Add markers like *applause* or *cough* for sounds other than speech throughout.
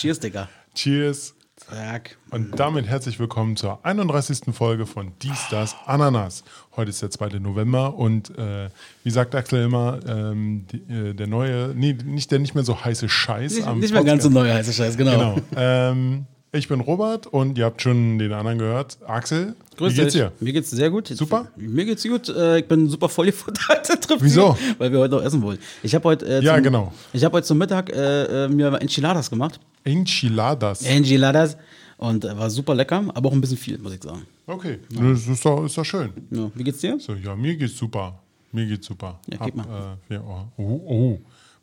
Cheers, Digga. Cheers. Zack. Und damit herzlich willkommen zur 31. Folge von Dies, Das, Ananas. Heute ist der 2. November und äh, wie sagt Axel immer, ähm, die, äh, der neue, nee, nicht der nicht mehr so heiße Scheiß Nicht, am nicht mehr ganz so Podcast. neu heißt der Scheiß, genau. Genau. ähm, ich bin Robert und ihr habt schon den anderen gehört. Axel, Grüß wie geht's dir? Mir geht's sehr gut. Super? Mir geht's gut. Äh, Ich bin super voll gefuttert. trifft Wieso? Weil wir heute noch essen wollen. Ich habe heute, äh, Ja, zum, genau. Ich habe heute zum Mittag äh, äh, mir Enchiladas gemacht. Enchiladas. Enchiladas. Und äh, war super lecker, aber auch ein bisschen viel, muss ich sagen. Okay, das ist doch, ist doch schön. Ja. Wie geht's dir? So, ja, mir geht's super. Mir geht's super. Ja, gib mal. äh, ja, oh, oh, oh.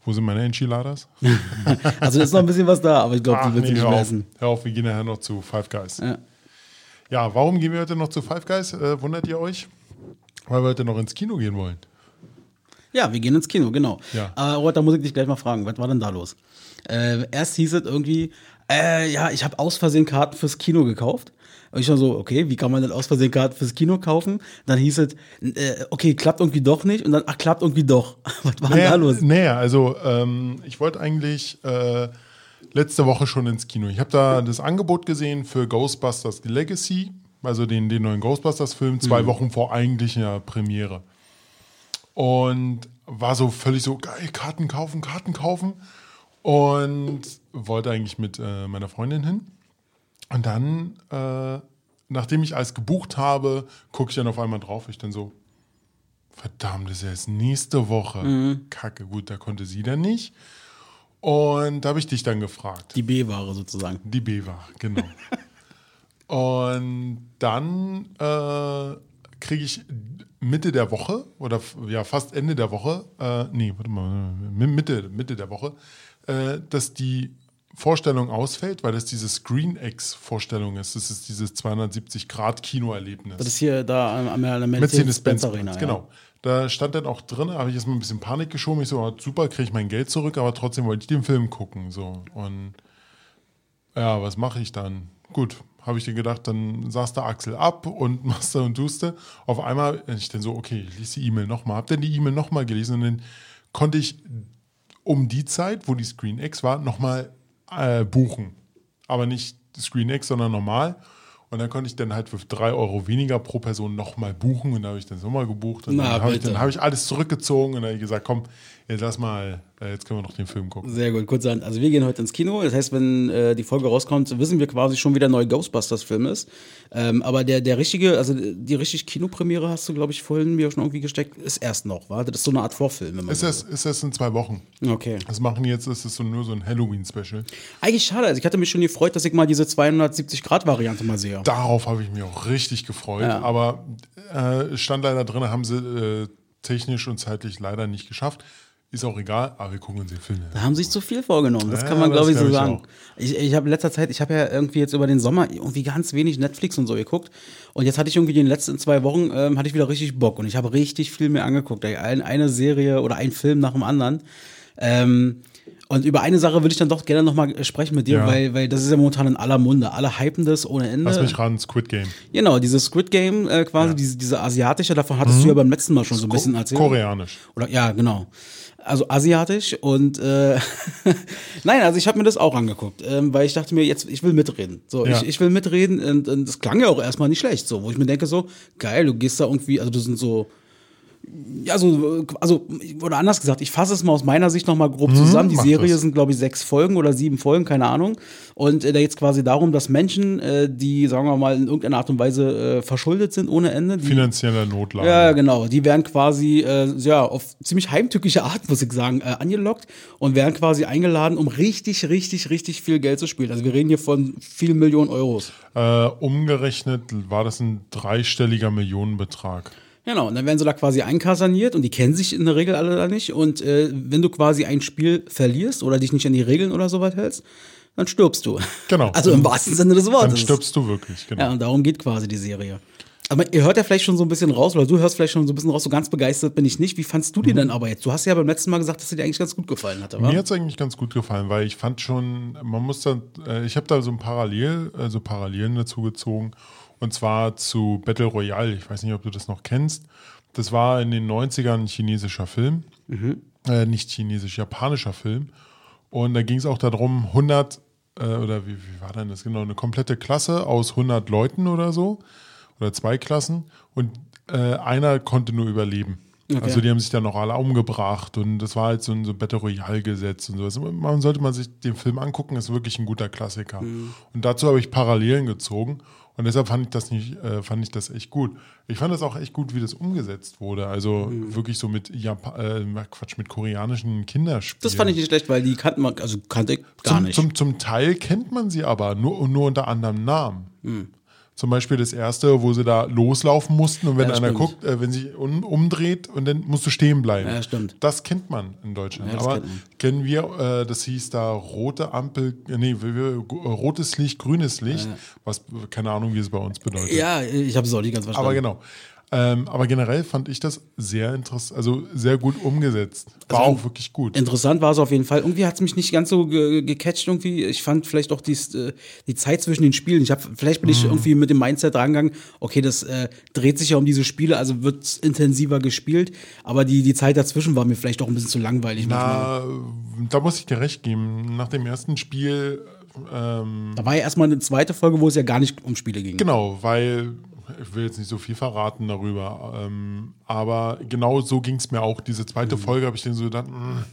Wo sind meine Enchiladas? *laughs* Also ist noch ein bisschen was da, aber ich glaube, die du nee, nicht hör mehr auf. essen. Hör auf, wir gehen nachher noch zu Five Guys. Ja. Ja, warum gehen wir heute noch zu Five Guys? Äh, wundert ihr euch? Weil wir heute noch ins Kino gehen wollen. Ja, wir gehen ins Kino, genau. Ja. Aber Robert, da muss ich dich gleich mal fragen, was war denn da los? Äh, erst hieß es irgendwie, äh, ja, ich habe aus Versehen Karten fürs Kino gekauft. Und ich war so, okay, wie kann man denn aus Versehen Karten fürs Kino kaufen? Dann hieß es, äh, okay, klappt irgendwie doch nicht. Und dann, ach, klappt irgendwie doch. *laughs* Was war denn da los? Nee, also ähm, ich wollte eigentlich äh, letzte Woche schon ins Kino. Ich habe da das Angebot gesehen für Ghostbusters The Legacy, also den, den neuen Ghostbusters-Film, zwei Mhm. Wochen vor eigentlicher Premiere. Und war so völlig so, geil, Karten kaufen, Karten kaufen. Und wollte eigentlich mit äh, meiner Freundin hin. Und dann, äh, nachdem ich alles gebucht habe, gucke ich dann auf einmal drauf. Ich dann so, verdammt, das ist ja jetzt nächste Woche. Kacke, gut, da konnte sie dann nicht. Und da habe ich dich dann gefragt. Die B-Ware sozusagen. Die B-Ware, genau. *laughs* Und dann äh, kriege ich Mitte der Woche oder ja fast Ende der Woche, äh, nee, warte mal, mi- Mitte, Mitte der Woche, äh, dass die Vorstellung ausfällt, weil das diese Screen-X-Vorstellung ist. Das ist dieses 270-Grad-Kinoerlebnis. Das ist hier da am, am der Mercedes-Benz Arena. Genau. Da stand dann auch drin, habe ich erstmal ein bisschen Panik geschoben. Ich so, ah, super, kriege ich mein Geld zurück, aber trotzdem wollte ich den Film gucken. So. Und ja, was mache ich dann? Gut, habe ich dir gedacht, dann saß da Axel ab und *laughs* machst da und tust du. Auf einmal, ich dann so, okay, ich lese die E-Mail nochmal. Hab dann die E-Mail nochmal gelesen und dann konnte ich um die Zeit, wo die Screen X war, nochmal äh, buchen. Aber nicht Screen X, sondern normal. Und dann konnte ich dann halt für drei Euro weniger pro Person nochmal buchen. Und da habe ich dann nochmal gebucht. Und Na, dann habe ich, dann hab ich alles zurückgezogen und dann habe ich gesagt, komm, jetzt lass mal, äh, jetzt können wir noch den Film gucken. Sehr gut, kurz an. Also wir gehen heute ins Kino. Das heißt, wenn äh, die Folge rauskommt, wissen wir quasi schon, wie der neue Ghostbusters-Film ist. Ähm, aber der, der richtige, also die richtig Kinopremiere hast du, glaube ich, vorhin mir schon irgendwie gesteckt, ist erst noch, war? Das ist so eine Art Vorfilm. Ist das, ist das in zwei Wochen? Okay. Das machen jetzt, ist es so nur so ein Halloween-Special. Eigentlich schade. Also ich hatte mich schon gefreut, dass ich mal diese 270-Grad-Variante mal sehe. Darauf habe ich mich auch richtig gefreut. Ja. Aber äh, stand leider drin, haben sie äh, technisch und zeitlich leider nicht geschafft. Ist auch egal, aber wir gucken uns den Film. Da haben sie sich zu viel vorgenommen. Das Ja, kann man, glaube ich, so ich sagen. auch. Ich, ich habe in letzter Zeit, ich habe ja irgendwie jetzt über den Sommer irgendwie ganz wenig Netflix und so geguckt. Und jetzt hatte ich irgendwie in den letzten zwei Wochen, ähm, hatte ich wieder richtig Bock. Und ich habe richtig viel mehr angeguckt. Eine Serie oder ein Film nach dem anderen. Ähm, und über eine Sache würde ich dann doch gerne nochmal sprechen mit dir, Ja. weil, weil das ist ja momentan in aller Munde. Alle hypen das ohne Ende. Lass mich ran, Squid Game. Genau, dieses Squid Game äh, quasi, diese, diese asiatische, davon hattest du ja beim letzten Mal schon so ein bisschen erzählt. Koreanisch. Oder ja, genau. Also asiatisch und äh, *laughs* nein, also ich habe mir das auch angeguckt, ähm, weil ich dachte mir, jetzt, ich will mitreden. So, Ja. ich, ich will mitreden und, und das klang ja auch erstmal nicht schlecht, so, wo ich mir denke, so, geil, du gehst da irgendwie, also du sind so, ja, so, also, oder anders gesagt, ich fasse es mal aus meiner Sicht nochmal grob zusammen. Die Mhm, mach Serie das. sind, glaube ich, sechs Folgen oder sieben Folgen, keine Ahnung. Und äh, da geht es quasi darum, dass Menschen, äh, die, sagen wir mal, in irgendeiner Art und Weise äh, verschuldet sind ohne Ende, die, Finanzieller Notlage. ja, genau. Die werden quasi äh, ja auf ziemlich heimtückische Art, muss ich sagen, äh, angelockt und werden quasi eingeladen, um richtig, richtig, richtig viel Geld zu spielen. Also wir reden hier von vielen Millionen Euros. Äh, umgerechnet war das ein dreistelliger Millionenbetrag. Genau, und dann werden sie da quasi einkaserniert und die kennen sich in der Regel alle da nicht. Und äh, wenn du quasi ein Spiel verlierst oder dich nicht an die Regeln oder so weit hältst, dann stirbst du. Genau. Also im wahrsten Sinne des Wortes. Dann stirbst du wirklich, genau. Ja, und darum geht quasi die Serie. Aber ihr hört ja vielleicht schon so ein bisschen raus, oder du hörst vielleicht schon so ein bisschen raus, so ganz begeistert bin ich nicht. Wie fandst du die denn aber jetzt? Du hast ja beim letzten Mal gesagt, dass sie dir eigentlich ganz gut gefallen hat, oder? Mir hat es eigentlich ganz gut gefallen, weil ich fand schon, man muss da, äh, ich habe da so ein Parallel, also Parallelen dazu gezogen. Und zwar zu Battle Royale. Ich weiß nicht, ob du das noch kennst. Das war in den 90ern ein chinesischer Film. Äh, nicht chinesisch, japanischer Film. Und da ging es auch darum, 100 äh, oder wie, wie war denn das genau, eine komplette Klasse aus 100 Leuten oder so, oder zwei Klassen und äh, einer konnte nur überleben. Okay. Also die haben sich dann noch alle umgebracht und das war halt so ein so Battle Royale-Gesetz und sowas. Man sollte man sich den Film angucken, ist wirklich ein guter Klassiker. Mhm. Und dazu habe ich Parallelen gezogen und deshalb fand ich das nicht, äh, fand ich das echt gut. Ich fand das auch echt gut, wie das umgesetzt wurde. Also Mhm. wirklich so mit Japa äh, Quatsch, mit koreanischen Kinderspielen. Das fand ich nicht schlecht, weil die kannten man, also kannte ich gar zum, nicht. Zum, zum Teil kennt man sie aber, nur, nur unter anderem Namen. Hm. Zum Beispiel das erste, wo sie da loslaufen mussten und wenn Ja, einer stimmt. guckt, äh, wenn sich um, umdreht und dann musst du stehen bleiben. Ja, stimmt. Das kennt man in Deutschland. Ja, das aber kennen wir, äh, das hieß da rote Ampel, äh, nee, äh, rotes Licht, grünes Licht, was, keine Ahnung, wie es bei uns bedeutet. ja, ich habe es auch nicht ganz verstanden. Aber genau. Ähm, aber generell fand ich das sehr interessant, also sehr gut umgesetzt. War Also auch wirklich gut. Interessant war es auf jeden Fall. Irgendwie hat es mich nicht ganz so ge gecatcht irgendwie. Ich fand vielleicht auch dies, äh, die Zeit zwischen den Spielen. Ich habe vielleicht bin ich Mhm. irgendwie mit dem Mindset rangegangen. Okay, das äh, dreht sich ja um diese Spiele, also wird intensiver gespielt. Aber die die Zeit dazwischen war mir vielleicht auch ein bisschen zu langweilig. manchmal. Na, da muss ich dir recht geben. Nach dem ersten Spiel, ähm, Da war ja erstmal eine zweite Folge, wo es ja gar nicht um Spiele ging. genau, weil ich will jetzt nicht so viel verraten darüber, ähm, aber genau so ging es mir auch. Diese zweite Folge habe ich dann so gedacht, mh,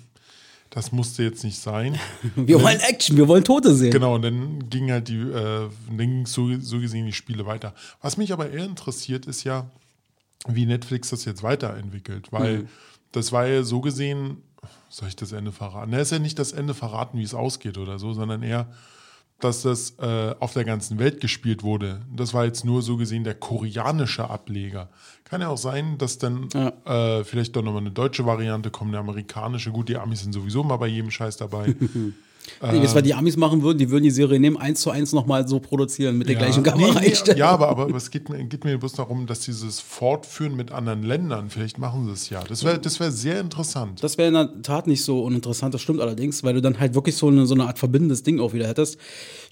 das musste jetzt nicht sein. *laughs* Wir wollen Action, wir wollen Tote sehen. Genau, und dann ging halt die, äh, dann ging so, so gesehen die Spiele weiter. Was mich aber eher interessiert, ist ja, wie Netflix das jetzt weiterentwickelt, weil das war ja so gesehen, soll ich das Ende verraten? Na, ist ja nicht das Ende verraten, wie es ausgeht oder so, sondern eher, dass das äh, auf der ganzen Welt gespielt wurde. Das war jetzt nur so gesehen der koreanische Ableger. Kann ja auch sein, dass dann äh, vielleicht doch nochmal eine deutsche Variante kommt, eine amerikanische. Gut, die Amis sind sowieso mal bei jedem Scheiß dabei. *laughs* Nee, was wir die Amis machen würden, die würden die Serie nehmen, eins zu eins nochmal so produzieren mit der gleichen Nee, nee, Kameraeinstellung. ja, aber, aber es geht mir, geht mir bloß darum, dass dieses Fortführen mit anderen Ländern, vielleicht machen sie es ja. Das wäre das wär sehr interessant. Das wäre in der Tat nicht so uninteressant, das stimmt allerdings, weil du dann halt wirklich so eine, so eine Art verbindendes Ding auch wieder hättest.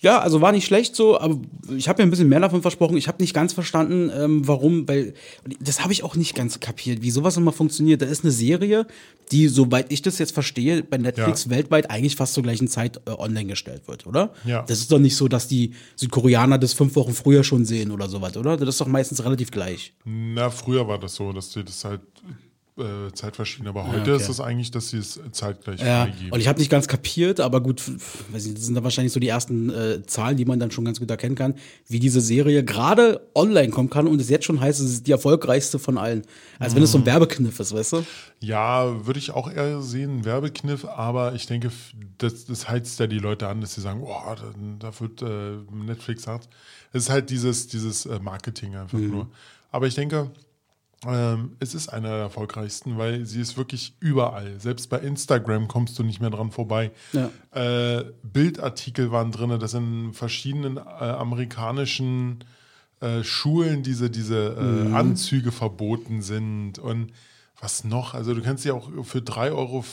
Ja, also war nicht schlecht so, aber ich habe mir ein bisschen mehr davon versprochen. Ich habe nicht ganz verstanden, ähm, warum, weil das habe ich auch nicht ganz kapiert, wie sowas immer funktioniert. Da ist eine Serie, die, soweit ich das jetzt verstehe, bei Netflix Ja. weltweit eigentlich fast zur gleichen Zeit äh, online gestellt wird, oder? Ja. Das ist doch nicht so, dass die Südkoreaner das fünf Wochen früher schon sehen oder sowas, oder? Das ist doch meistens relativ gleich. Na, früher war das so, dass sie das halt äh, zeitverschieden, aber heute okay. ist es eigentlich, dass sie es zeitgleich Ja, freigeben. und ich habe nicht ganz kapiert, aber gut, weiß nicht, das sind da wahrscheinlich so die ersten äh, Zahlen, die man dann schon ganz gut erkennen kann, wie diese Serie gerade online kommen kann und es jetzt schon heißt, es ist die erfolgreichste von allen. Als wenn es so Mhm. ein Werbekniff ist, weißt du? Ja, würde ich auch eher sehen, ein Werbekniff, aber ich denke, das, das heizt ja die Leute an, dass sie sagen, oh, da, da wird äh, Netflix sagt. Es ist halt dieses, dieses äh, Marketing einfach nur. Aber ich denke, ähm, es ist einer der erfolgreichsten, weil sie ist wirklich überall. Selbst bei Instagram kommst du nicht mehr dran vorbei. Ja. Äh, Bildartikel waren drin, dass in verschiedenen äh, amerikanischen äh, Schulen diese, diese äh, Anzüge verboten sind und was noch? Also du kannst sie auch für 3,75 Euro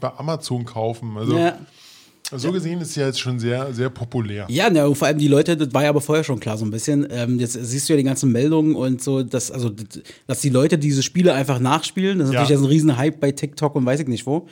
bei Amazon kaufen. Also Ja. So gesehen ist sie jetzt schon sehr, sehr populär. Ja, ne, vor allem die Leute, das war ja aber vorher schon klar so ein bisschen. Ähm, jetzt siehst du ja die ganzen Meldungen und so, dass, also, dass die Leute diese Spiele einfach nachspielen. Das ist Ja. natürlich jetzt ein riesen Hype bei TikTok und weiß ich nicht wo.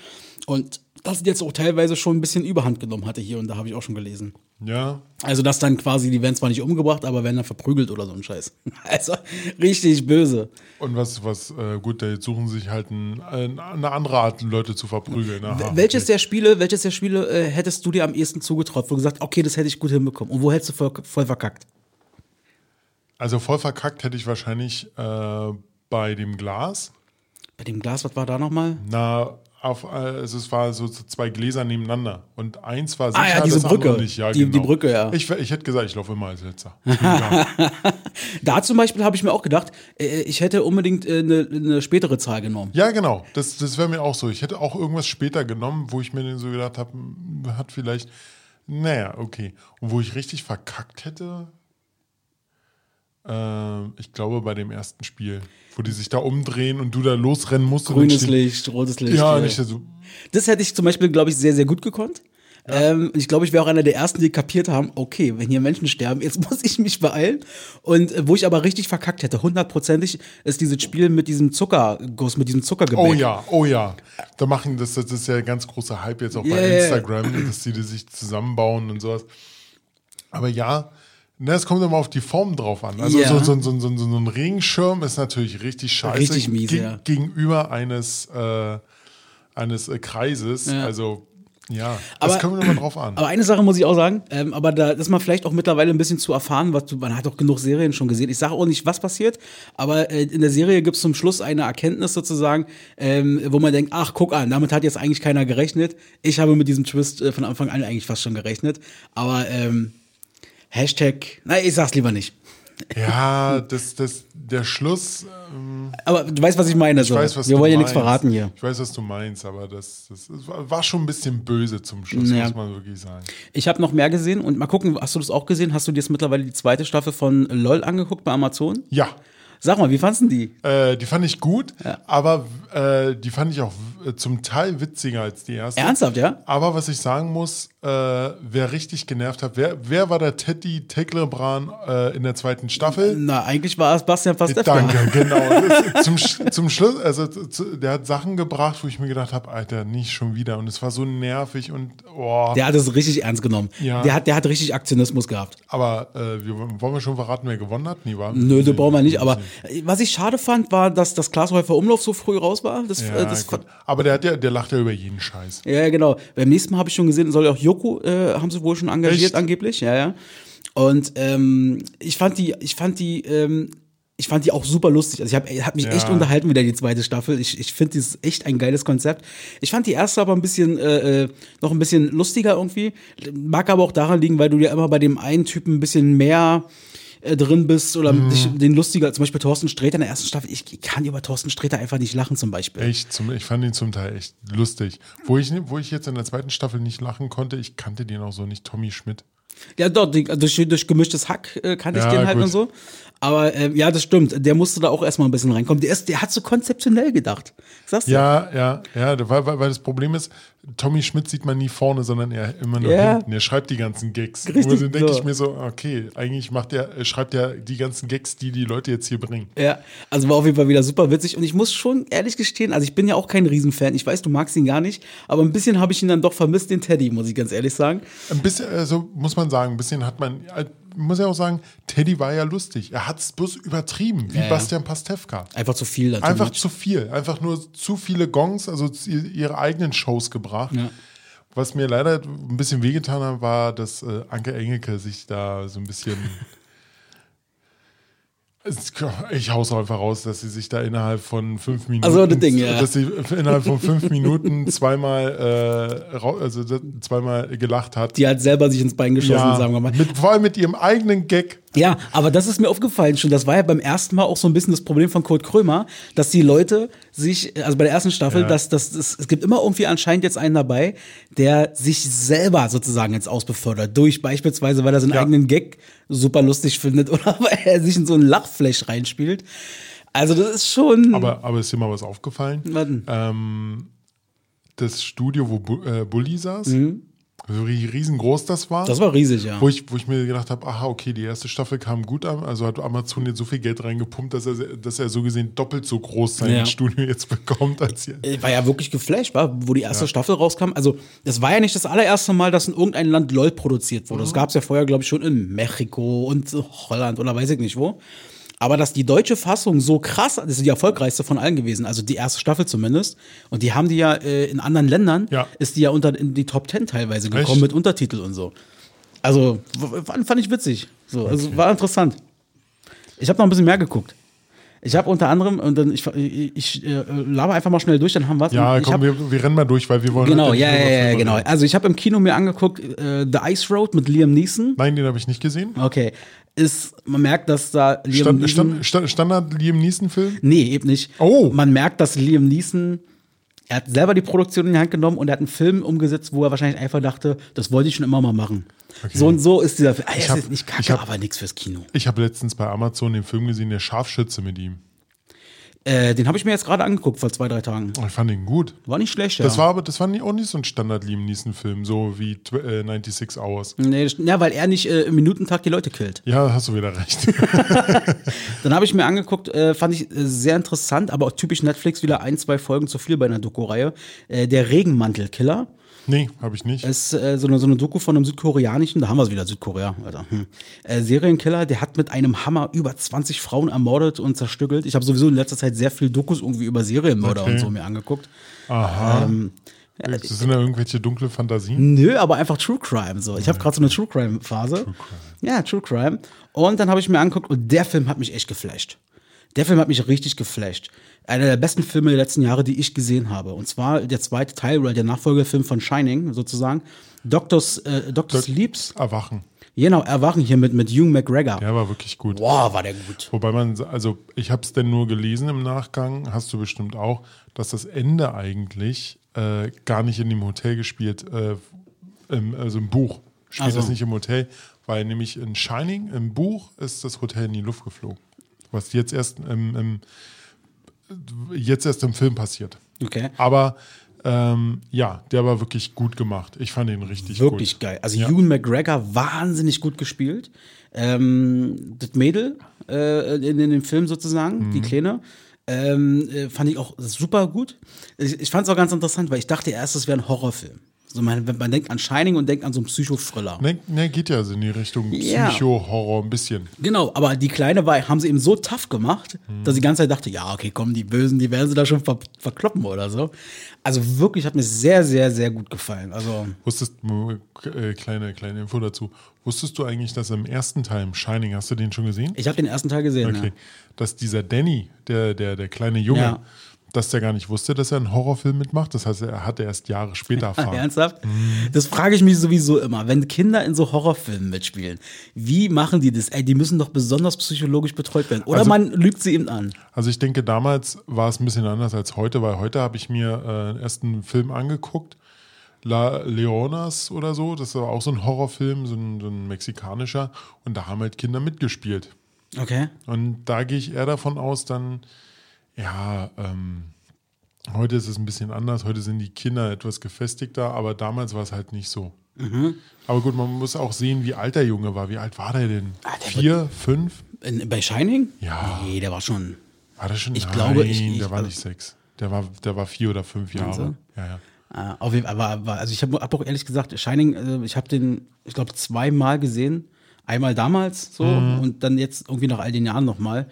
Und das jetzt auch teilweise schon ein bisschen Überhand genommen hatte hier und da habe ich auch schon gelesen. Ja, Also, dass dann quasi, die werden zwar nicht umgebracht, aber werden dann verprügelt oder so ein Scheiß. *laughs* Also, richtig böse. und was, was äh, gut, da jetzt suchen sie sich halt ein, ein, eine andere Art, Leute zu verprügeln. Aha, welches okay. der Spiele, welches der Spiele äh, hättest du dir am ehesten zugetraut, wo du gesagt, okay, das hätte ich gut hinbekommen? Und wo hättest du voll, voll verkackt? Also voll verkackt hätte ich wahrscheinlich äh, bei dem Glas. Bei dem Glas, was war da nochmal? Na, auf, äh, also es war so zwei Gläser nebeneinander. Und eins war sicher, Ah ja, diese das Brücke. nicht. Ja, Die- genau. die Brücke, ja. Ich, ich hätte gesagt, ich laufe immer als letzter. *laughs* Da zum Beispiel habe ich mir auch gedacht, äh, ich hätte unbedingt äh, eine, eine spätere Zahl genommen. ja, genau. Das, das wäre mir auch so. Ich hätte auch irgendwas später genommen, wo ich mir dann so gedacht habe, hm, hat vielleicht, naja, okay. Und wo ich richtig verkackt hätte, ich glaube bei dem ersten Spiel, wo die sich da umdrehen und du da losrennen musst. Grünes Licht, rotes Licht. Ja, nicht so. Das hätte ich zum Beispiel, glaube ich, sehr, sehr gut gekonnt. Ähm, und ich glaube, ich wäre auch einer der ersten, die kapiert haben, okay, wenn hier Menschen sterben, jetzt *laughs* muss ich mich beeilen. Und äh, wo ich aber richtig verkackt hätte, hundertprozentig, ist dieses Spiel mit diesem Zuckerguss, mit diesem Zuckergebäck. Oh ja, oh ja. Da machen das, das ist ja ein ganz großer Hype jetzt auch Yeah. bei Instagram, dass die das sich zusammenbauen und sowas. Aber ja, ne, es kommt immer auf die Form drauf an. Also Ja. so, so, so, so, so ein Regenschirm ist natürlich richtig scheiße. Richtig mies, ge- ja. Gegenüber eines, äh, eines äh, Kreises. Ja. Also ja, Aber- das kommt immer drauf an. Aber eine Sache muss ich auch sagen, ähm, aber da ist man vielleicht auch mittlerweile ein bisschen zu erfahren, was du, man hat auch genug Serien schon gesehen. Ich sage auch nicht, was passiert, aber äh, in der Serie gibt es zum Schluss eine Erkenntnis sozusagen, ähm, wo man denkt, ach, guck an, damit hat jetzt eigentlich keiner gerechnet. Ich habe mit diesem Twist äh, von Anfang an eigentlich fast schon gerechnet. Aber ähm, Hashtag, na, ich sag's lieber nicht. Ja, das, das, der Schluss. Ähm, Aber du weißt, was ich meine. ich so. weiß, was Wir wollen ja nichts verraten hier. Ich weiß, was du meinst, aber das, das, das war schon ein bisschen böse zum Schluss, Ja. muss man wirklich sagen. Ich habe noch mehr gesehen und mal gucken, hast du das auch gesehen? Hast du dir jetzt mittlerweile die zweite Staffel von LOL angeguckt bei Amazon? Ja, Sag mal, wie fandst du die? Äh, die fand ich gut, aber äh, die fand ich auch zum Teil witziger als die erste. Ernsthaft, ja? Aber was ich sagen muss, äh, wer richtig genervt hat, wer, wer war der Teddy Teklebran äh, in der zweiten Staffel? Na, eigentlich war es Bastian Pastewka. Danke, *laughs* genau. Das, zum, zum Schluss, also zu, der hat Sachen gebracht, wo ich mir gedacht habe, Alter, nicht schon wieder. Und es war so nervig und oh. Der hat es richtig ernst genommen. Ja. Der, hat, der hat richtig Aktionismus gehabt. Aber äh, wir, wollen wir schon verraten, wer gewonnen hat? Nee, war? Nö, das brauchen wir nicht. Aber äh, was ich schade fand, war, dass das Glashäufer Umlauf so früh raus war. Das, Ja, äh, das gut. Aber der, hat ja, der lacht ja über jeden Scheiß. Ja, genau. Beim nächsten Mal habe ich schon gesehen, soll ja auch Joko, äh, haben sie wohl schon engagiert Echt? angeblich, ja, ja. Und ähm, ich fand die, ich fand die, ähm, ich fand die auch super lustig. Also ich habe hab mich Ja. echt unterhalten wieder die zweite Staffel. Ich, ich finde dieses echt ein geiles Konzept. Ich fand die erste aber ein bisschen äh, äh, noch ein bisschen lustiger irgendwie. Mag aber auch daran liegen, weil du ja immer bei dem einen Typen ein bisschen mehr äh, drin bist oder Mhm. dich, den lustiger, zum Beispiel Thorsten Sträter in der ersten Staffel. Ich kann über Thorsten Sträter einfach nicht lachen zum Beispiel. Echt, zum, ich fand ihn zum Teil echt lustig. Wo ich, wo ich jetzt in der zweiten Staffel nicht lachen konnte, ich kannte den auch so nicht, Tommy Schmidt. Ja, doch, durch, durch gemischtes Hack äh, kannte ich Ja, den halt gut. und so. Aber äh, ja, das stimmt. Der musste da auch erstmal ein bisschen reinkommen. Der, ist, der hat so konzeptionell gedacht. Sagst du? Ja, ja, ja, weil, weil, weil das Problem ist, Tommy Schmidt sieht man nie vorne, sondern er immer nur Ja. hinten. Er schreibt die ganzen Gags. Richtig, Und dann denke so. ich mir so, okay, eigentlich macht er, er schreibt er die ganzen Gags, die die Leute jetzt hier bringen. Ja, also war auf jeden Fall wieder super witzig. Und ich muss schon ehrlich gestehen, also ich bin ja auch kein Riesenfan. Ich weiß, du magst ihn gar nicht. Aber ein bisschen habe ich ihn dann doch vermisst, den Teddy, muss ich ganz ehrlich sagen. Ein bisschen, also muss man sagen, ein bisschen hat man, äh, muss ja auch sagen, Teddy war ja lustig. Er hat es bloß übertrieben, wie Ja, ja. Bastian Pastewka. Einfach zu viel dazu. Einfach zu viel. Einfach nur zu viele Gongs, also ihre eigenen Shows gebracht. Ja. Was mir leider ein bisschen wehgetan hat, war, dass äh, Anke Engelke sich da so ein bisschen. *laughs* Ich hau's einfach raus, dass sie sich da innerhalb von fünf Minuten, so, das Ding, ja. dass sie innerhalb von fünf Minuten zweimal, äh, also zweimal gelacht hat. Die hat selber sich ins Bein geschossen, sagen wir mal. Mit, vor allem mit ihrem eigenen Gag. Ja, aber das ist mir aufgefallen schon. Das war ja beim ersten Mal auch so ein bisschen das Problem von Kurt Krömer, dass die Leute sich, also bei der ersten Staffel, Ja. dass, dass, dass es gibt immer irgendwie anscheinend jetzt einen dabei, der sich selber sozusagen jetzt ausbefördert. Durch beispielsweise, weil er seinen Ja. eigenen Gag super lustig findet *laughs* oder weil er sich in so ein Lachflash reinspielt. Also das ist schon. Aber, aber ist dir mal was aufgefallen? Was denn? Ähm, das Studio, wo Bu äh, Bulli saß, so rie- riesengroß das war. Mhm. das war riesig, ja. Wo ich, wo ich mir gedacht habe, aha, okay, die erste Staffel kam gut an. Also hat Amazon jetzt so viel Geld reingepumpt, dass er, dass er so gesehen doppelt so groß sein Ja. Studio jetzt bekommt als jetzt. Ich war ja wirklich geflasht, war, wo die erste Staffel rauskam. Also, das war ja nicht das allererste Mal, dass in irgendeinem Land LOL produziert wurde. Das gab es ja vorher, glaube ich, schon in Mexiko und Holland oder weiß ich nicht wo. Aber dass die deutsche Fassung so krass, das ist die erfolgreichste von allen gewesen, also die erste Staffel zumindest. Und die haben die ja äh, in anderen Ländern, Ja. ist die ja unter in die Top Ten teilweise gekommen Echt? mit Untertitel und so. Also, fand, fand ich witzig. So, also war interessant. Ich habe noch ein bisschen mehr geguckt. Ich habe unter anderem, und dann ich, ich, ich äh, laber einfach mal schnell durch, dann haben wir Ja, komm, hab, wir, wir rennen mal durch, weil wir wollen. Genau, nicht ja, ja, ja, genau. Also ich habe im Kino mir angeguckt äh, The Ice Road mit Liam Neeson. Nein, den habe ich nicht gesehen. Okay, ist man merkt, dass da Liam Stand, Neeson stand, Standard Liam Neeson-Film? Nee, eben nicht. Oh. Man merkt, dass Liam Neeson er hat selber die Produktion in die Hand genommen und er hat einen Film umgesetzt, wo er wahrscheinlich einfach dachte, das wollte ich schon immer mal machen. So und so ist dieser Film. Ah, Ich ist hab- jetzt nicht kacke, hab- aber nichts fürs Kino. Ich habe letztens bei Amazon den Film gesehen, der Scharfschütze mit ihm. Äh, den habe ich mir jetzt gerade angeguckt vor zwei, drei Tagen. Ich fand ihn gut. War nicht schlecht, ja. Das war aber, das war auch nicht so ein Standard Liam Neeson-Film, so wie tw- äh, 96 Hours. nee, das- ja, weil er nicht äh, im Minutentakt die Leute killt. Ja, hast du wieder recht. *laughs* Dann habe ich mir angeguckt, äh, fand ich sehr interessant, aber auch typisch Netflix, wieder ein, zwei Folgen zu viel bei einer Doku-Reihe. Der Regenmantelkiller. Nee, habe ich nicht. ist äh, so, eine, so eine Doku von einem südkoreanischen, da haben wir es wieder, Südkorea, Alter. Hm. Äh, Serienkiller, der hat mit einem Hammer über 20 Frauen ermordet und zerstückelt. Ich habe sowieso in letzter Zeit sehr viel Dokus irgendwie über Serienmörder Okay. und so mir angeguckt. Aha. Ähm, das sind ja irgendwelche dunkle Fantasien. Nö, aber einfach True Crime. So. Ich habe gerade so eine True Crime Phase. Ja, True Crime. Und dann habe ich mir angeguckt und der Film hat mich echt geflasht. Der Film hat mich richtig geflasht. Einer der besten Filme der letzten Jahre, die ich gesehen habe. Und zwar der zweite Teil oder der Nachfolgefilm von Shining sozusagen. Doctors, äh, Doctor Sleeps. Erwachen. Genau, Erwachen hier mit, mit Hugh McGregor. Der war wirklich gut. Boah, war der gut. Wobei man, also ich habe es denn nur gelesen im Nachgang, hast du bestimmt auch, dass das Ende eigentlich äh, gar nicht in dem Hotel gespielt, äh, im, also im Buch spielt Also. das nicht im Hotel, weil nämlich in Shining, im Buch, ist das Hotel in die Luft geflogen. Was jetzt erst im, im, jetzt erst im Film passiert. Okay. Aber ähm, ja, der war wirklich gut gemacht. Ich fand ihn richtig Wirklich gut. geil. Also Ja. Ewan McGregor wahnsinnig gut gespielt. Ähm, das Mädel äh, in, in dem Film sozusagen, Mhm. die Kleine, ähm, äh, fand ich auch super gut. Ich, ich fand es auch ganz interessant, weil ich dachte erst, es wäre ein Horrorfilm. So man, man denkt an Shining und denkt an so einen Psycho-Thriller. Ne, ne, geht ja so in die Richtung Ja. Psycho-Horror ein bisschen. Genau, aber die Kleine war, haben sie eben so tough gemacht, Mhm. dass ich die ganze Zeit dachte, ja, okay, komm, die Bösen, die werden sie da schon ver verkloppen oder so. Also wirklich hat mir sehr, sehr, sehr gut gefallen. Also Wusstest, äh, kleine, kleine Info dazu. Wusstest du eigentlich, dass im ersten Teil, im Shining, hast du den schon gesehen? ich habe den ersten Teil gesehen. Okay. Dass dieser Danny, der, der, der kleine Junge, Ja. Dass der gar nicht wusste, dass er einen Horrorfilm mitmacht. Das heißt, er hatte erst Jahre später Ja. *laughs* erfahren. Ernsthaft? Mhm. Das frage ich mich sowieso immer. Wenn Kinder in so Horrorfilmen mitspielen, wie machen die das? Ey, die müssen doch besonders psychologisch betreut werden. Oder Also- man lügt sie eben an. Also ich denke, damals war es ein bisschen anders als heute, weil heute habe ich mir äh, erst einen Film angeguckt, La Leonas oder so. Das war auch so ein Horrorfilm, so ein, so ein mexikanischer. Und da haben halt Kinder mitgespielt. Okay. Und da gehe ich eher davon aus, dann, ja, ähm, heute ist es ein bisschen anders. Heute sind die Kinder etwas gefestigter, aber damals war es halt nicht so. Aber gut, man muss auch sehen, wie alt der Junge war. Wie alt war der denn? Ah, der Vier, fünf? In, bei Shining? Ja. Nee, der war schon. War der schon? Ich Nein, glaube, ich- ich- der war also- nicht sechs. Der war, der war vier oder fünf Jahre. Ja, ja. Äh, auf jeden Fall, aber, aber also ich habe hab auch ehrlich gesagt, Shining, äh, ich habe den, ich glaube, zweimal gesehen. Einmal damals so Mhm. und dann jetzt irgendwie nach all den Jahren nochmal.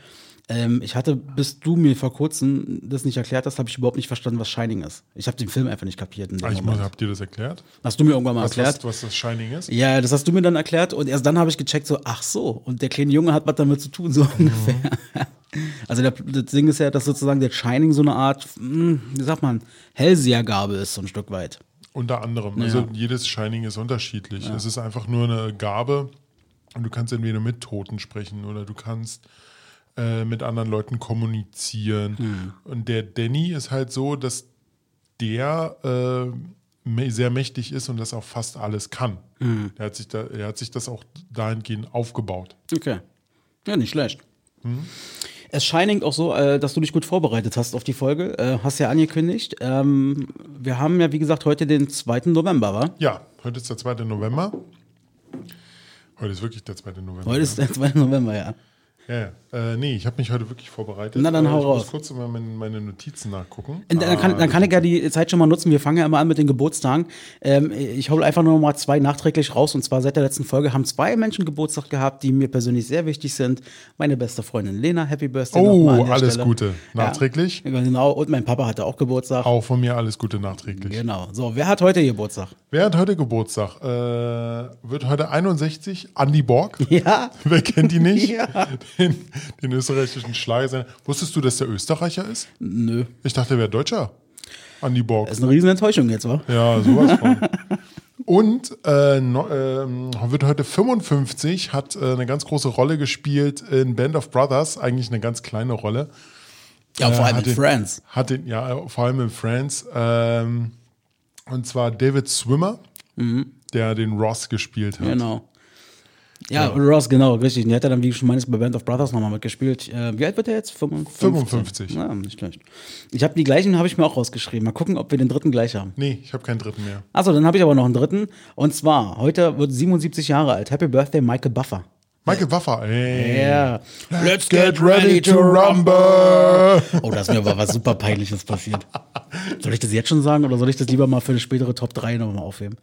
Ähm, ich hatte, bis du mir vor kurzem das nicht erklärt hast, habe ich überhaupt nicht verstanden, was Shining ist. Ich habe den Film einfach nicht kapiert. In dem Ah, Ich muss, habt ihr das erklärt? Hast du mir irgendwann mal Was, erklärt? was, was das Shining ist? Ja, das hast du mir dann erklärt und erst dann habe ich gecheckt, so, ach so, und der kleine Junge hat was damit zu tun, so ungefähr. *laughs* Also der, das Ding ist ja, dass sozusagen der Shining so eine Art, hm, wie sagt man, Hellsehergabe ist, so ein Stück weit. Unter anderem. Also Ja. jedes Shining ist unterschiedlich. Es ist einfach nur eine Gabe und du kannst entweder mit Toten sprechen oder du kannst äh, mit anderen Leuten kommunizieren. Hm. Und der Danny ist halt so, dass der äh, sehr mächtig ist und das auch fast alles kann. Hm. Er, hat sich da, er hat sich das auch dahingehend aufgebaut. Okay. Ja, nicht schlecht. Es scheint auch so, äh, dass du dich gut vorbereitet hast auf die Folge. Äh, hast ja angekündigt. Ähm, wir haben ja, wie gesagt, heute den 2. November, wa? Ja, heute ist der 2. November. Heute ist wirklich der 2. November. Heute ist der 2. November, ja. Ja. Äh, nee, ich habe mich heute wirklich vorbereitet. Na, dann äh, hau ich raus. muss kurz mal meine, meine Notizen nachgucken. Und dann, kann, dann kann ich ja die Zeit schon mal nutzen. Wir fangen ja immer an mit den Geburtstagen. Ähm, ich hole einfach nur noch mal zwei nachträglich raus. Und zwar seit der letzten Folge haben zwei Menschen Geburtstag gehabt, die mir persönlich sehr wichtig sind. Meine beste Freundin Lena, Happy Birthday. Oh, alles Stelle. Gute. Nachträglich? Ja, genau. Und mein Papa hatte auch Geburtstag. Auch von mir alles Gute nachträglich. Genau. So, wer hat heute Geburtstag? Wer hat heute Geburtstag? Äh, wird heute 61. Andy Borg. Ja. Wer kennt ihn nicht? *laughs* Ja. Den, den österreichischen Schlager. Wusstest du, dass der Österreicher ist? Nö. Ich dachte, er wäre Deutscher. Andy Borg. Das ist eine riesen Enttäuschung jetzt, wa? Ja, sowas von. *laughs* Und äh, no, ähm, wird heute 55, hat äh, eine ganz große Rolle gespielt in Band of Brothers, eigentlich eine ganz kleine Rolle. Ja, vor Äh, allem in den- Friends. Hat den, ja, vor allem in Friends. Ähm, und zwar David Swimmer, der den Ross gespielt hat. Genau. Ja, Ross, genau, richtig. Und der hat ja dann, wie du schon meinst, bei Band of Brothers nochmal mitgespielt. Äh, wie alt wird der jetzt? 55? 55. Ja, nicht schlecht. Ich habe die gleichen, habe ich mir auch rausgeschrieben. Mal gucken, ob wir den dritten gleich haben. Nee, ich habe keinen dritten mehr. Achso, dann habe ich aber noch einen dritten. Und zwar, heute wird 77 Jahre alt. Happy Birthday, Michael Buffer. Michael Waffer, ey. Ja. Let's get ready to rumble. Oh, da ist mir aber was super Peinliches passiert. *laughs* Soll ich das jetzt schon sagen oder soll ich das lieber mal für eine spätere Top 3 nochmal aufheben?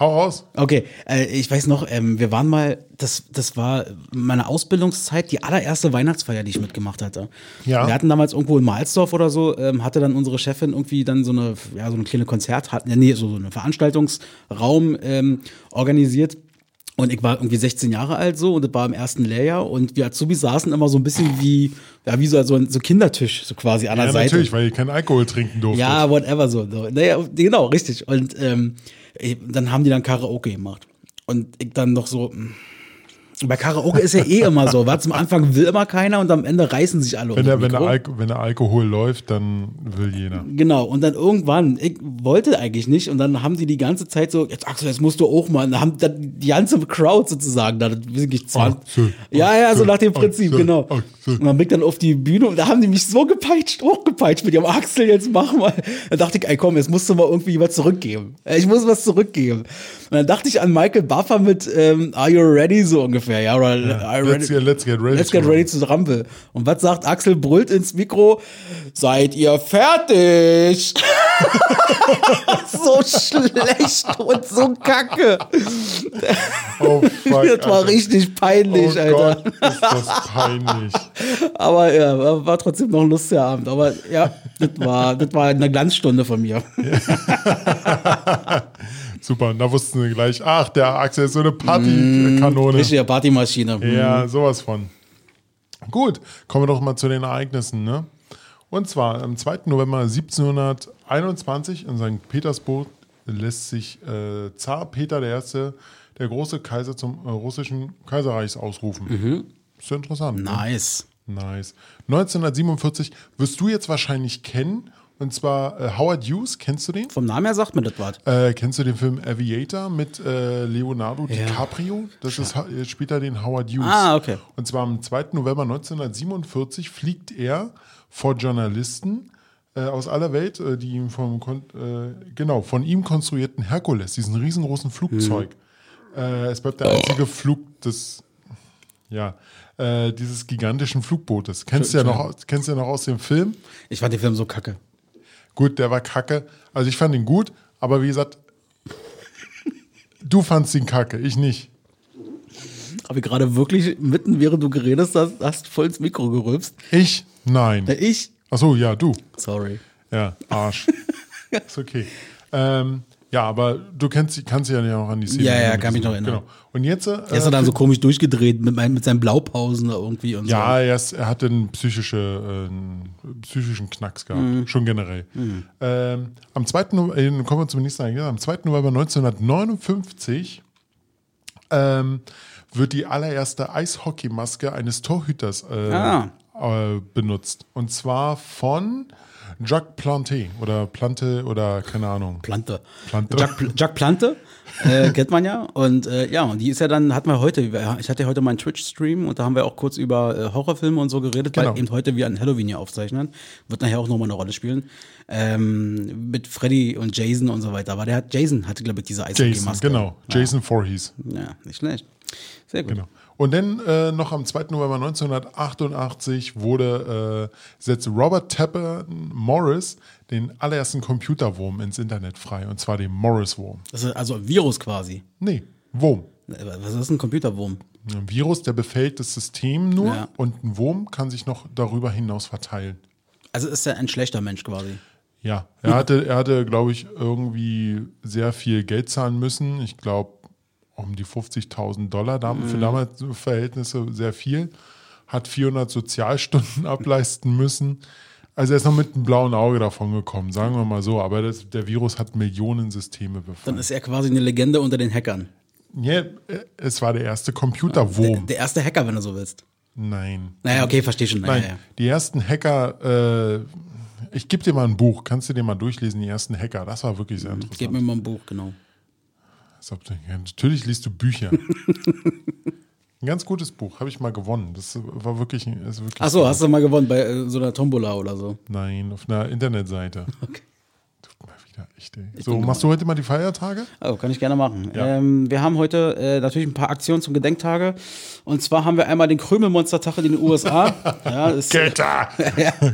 Hau raus. Okay, äh, ich weiß noch, ähm, wir waren mal, das, das war meine Ausbildungszeit, die allererste Weihnachtsfeier, die ich mitgemacht hatte. Ja. Wir hatten damals irgendwo in Malsdorf oder so, ähm, hatte dann unsere Chefin irgendwie dann so eine, ja, so eine kleine Konzert, hat, nee, so, so eine Veranstaltungsraum ähm, organisiert. Und ich war irgendwie 16 Jahre alt so und das war im ersten Lehrjahr und wir Azubis saßen immer so ein bisschen wie, ja, wie so, so ein so Kindertisch, so quasi an der Ja, Seite. natürlich, weil ihr keinen Alkohol trinken durftet. Ja, whatever so. so. Naja, genau, richtig. Und ähm, dann haben die dann Karaoke gemacht. Und ich dann noch so. Bei Karaoke ist ja eh immer so. Was zum Anfang will immer keiner und am Ende reißen sich alle. Wenn um der, wenn, der. Alk wenn der Alkohol läuft, dann will jeder. Genau, und dann irgendwann, ich wollte eigentlich nicht, und dann haben die die ganze Zeit so, jetzt Axel, jetzt musst du auch mal, und dann haben dann die ganze Crowd sozusagen, da wirklich 20. Axel, ja, ja, so nach dem Prinzip, Axel, genau. Axel. Und dann bin ich dann auf die Bühne und da haben die mich so gepeitscht, hochgepeitscht mit ihrem Axel, jetzt mach mal. Dann dachte ich, ey komm, jetzt musst du mal irgendwie was zurückgeben. Ich muss was zurückgeben. Und dann dachte ich an Michael Buffer mit ähm, Are you ready so ungefähr, ja, oder you Let's get, let's get ready. Let's get to ready to rumble. Und was sagt Axel? Brüllt ins Mikro. Seid ihr fertig? *laughs* so schlecht und so kacke. Oh, fuck, das war Alter. richtig peinlich, oh Alter. Gott, ist das peinlich. Aber ja, war, war trotzdem noch ein lustiger Abend. Aber ja, das war, das war eine Glanzstunde von mir. *laughs* Super, da wussten sie gleich, ach, der Axel ist so eine Partykanone. Richtige Partymaschine. Ja, sowas von. Gut, kommen wir doch mal zu den Ereignissen. Ne? Und zwar am 2. November 1721 in St. Petersburg lässt sich äh, Zar Peter I., der große Kaiser zum äh, russischen Kaiserreichs ausrufen. Ist ja interessant. Ne? Nice. Nice. 1947 wirst du jetzt wahrscheinlich kennen. Und zwar äh, Howard Hughes, kennst du den? Vom Namen her sagt mir das was. Äh, kennst du den Film Aviator mit äh, Leonardo DiCaprio? Das ist, äh, spielt er den Howard Hughes. Ah, okay. Und zwar am 2. November 1947 fliegt er vor Journalisten äh, aus aller Welt, äh, die ihm vom genau von ihm konstruierten Herkules, diesen riesengroßen Flugzeug. Äh, es bleibt der einzige Flug des ja dieses gigantischen Flugbootes. Kennst du ja noch kennst du ja noch aus dem Film? Ich fand den Film so kacke. Gut, der war kacke. Also ich fand ihn gut, aber wie gesagt, du fandst ihn kacke, ich nicht. Habe ich gerade wirklich mitten, während du geredet hast, hast voll ins Mikro gerülpst. Ich? Nein. Äh, Ich? Achso, ja, du. Sorry. Ja, Arsch. *laughs* Ist okay. Ähm, ja, aber du kennst, kannst dich ja noch an die Szene Ja, ja, kann mich noch erinnern. Genau. Und jetzt. Äh, Er ist er dann so komisch durchgedreht mit, mein, mit seinen Blaupausen irgendwie und Ja, er, ist, er hatte einen, psychische, äh, einen psychischen Knacks gehabt, Mhm. schon generell. Ähm, am 2. November, äh, kommen wir zum nächsten Ereignis. Am 2. November 1959 ähm, wird die allererste Eishockeymaske eines Torhüters äh, Ah. äh, benutzt. Und zwar von Jacques Plante oder Plante oder keine Ahnung. Plante. Plante. Jack, Pl- Plante. Äh, kennt man ja. Und äh, ja, und die ist ja dann, hatten wir heute, ich hatte ja heute meinen Twitch-Stream und da haben wir auch kurz über äh, Horrorfilme und so geredet, Genau. weil eben heute wir an Halloween hier aufzeichnen. Wird nachher auch nochmal eine Rolle spielen. Ähm, mit Freddy und Jason und so weiter. Aber der hat, Jason hatte, glaube ich, diese Jason, Eishockey-Maske. genau. Jason Voorhees. Ja, nicht schlecht. Sehr gut. Genau. Und dann äh, noch am 2. November 1988 wurde äh, setzt Robert Tapper Morris den allerersten Computerwurm ins Internet frei. Und zwar den Morris-Wurm. Das ist also ein Virus quasi. Nee, Wurm. Äh, Was ist ein Computerwurm? Ein Virus, der befällt das System nur Ja. und ein Wurm kann sich noch darüber hinaus verteilen. Also ist er ein schlechter Mensch quasi. Ja, er hatte, er hatte, glaube ich, irgendwie sehr viel Geld zahlen müssen. Ich glaube, um die 50.000 Dollar, dam- für damals Verhältnisse sehr viel. Hat 400 Sozialstunden *laughs* ableisten müssen. Also er ist noch mit einem blauen Auge davon gekommen, sagen wir mal so. Aber das, der Virus hat Millionen Systeme Dann befallen. ist er quasi eine Legende unter den Hackern. Ja, äh, es war der erste Computerwurm. Der erste Hacker, wenn du so willst. Nein. Naja, okay, verstehe schon. Naja, Nein, ja. die ersten Hacker, äh, ich gebe dir mal ein Buch, kannst du dir mal durchlesen, die ersten Hacker. Das war wirklich sehr interessant. Gib mir mal ein Buch, genau. Als ob du- ja, natürlich liest du Bücher. Ein ganz gutes Buch, habe ich mal gewonnen. Das war wirklich. wirklich Achso, hast du mal gewonnen bei äh, so einer Tombola oder so? Nein, auf einer Internetseite. *laughs* Okay. Tut mir wieder echt, ey. So, machst du heute mal die Feiertage? Oh, kann ich gerne machen. Ja. Ähm, wir haben heute äh, natürlich ein paar Aktionen zum Gedenktage. Und zwar haben wir einmal den Krümelmonstertag in den USA. *laughs* ja, ist, Götter!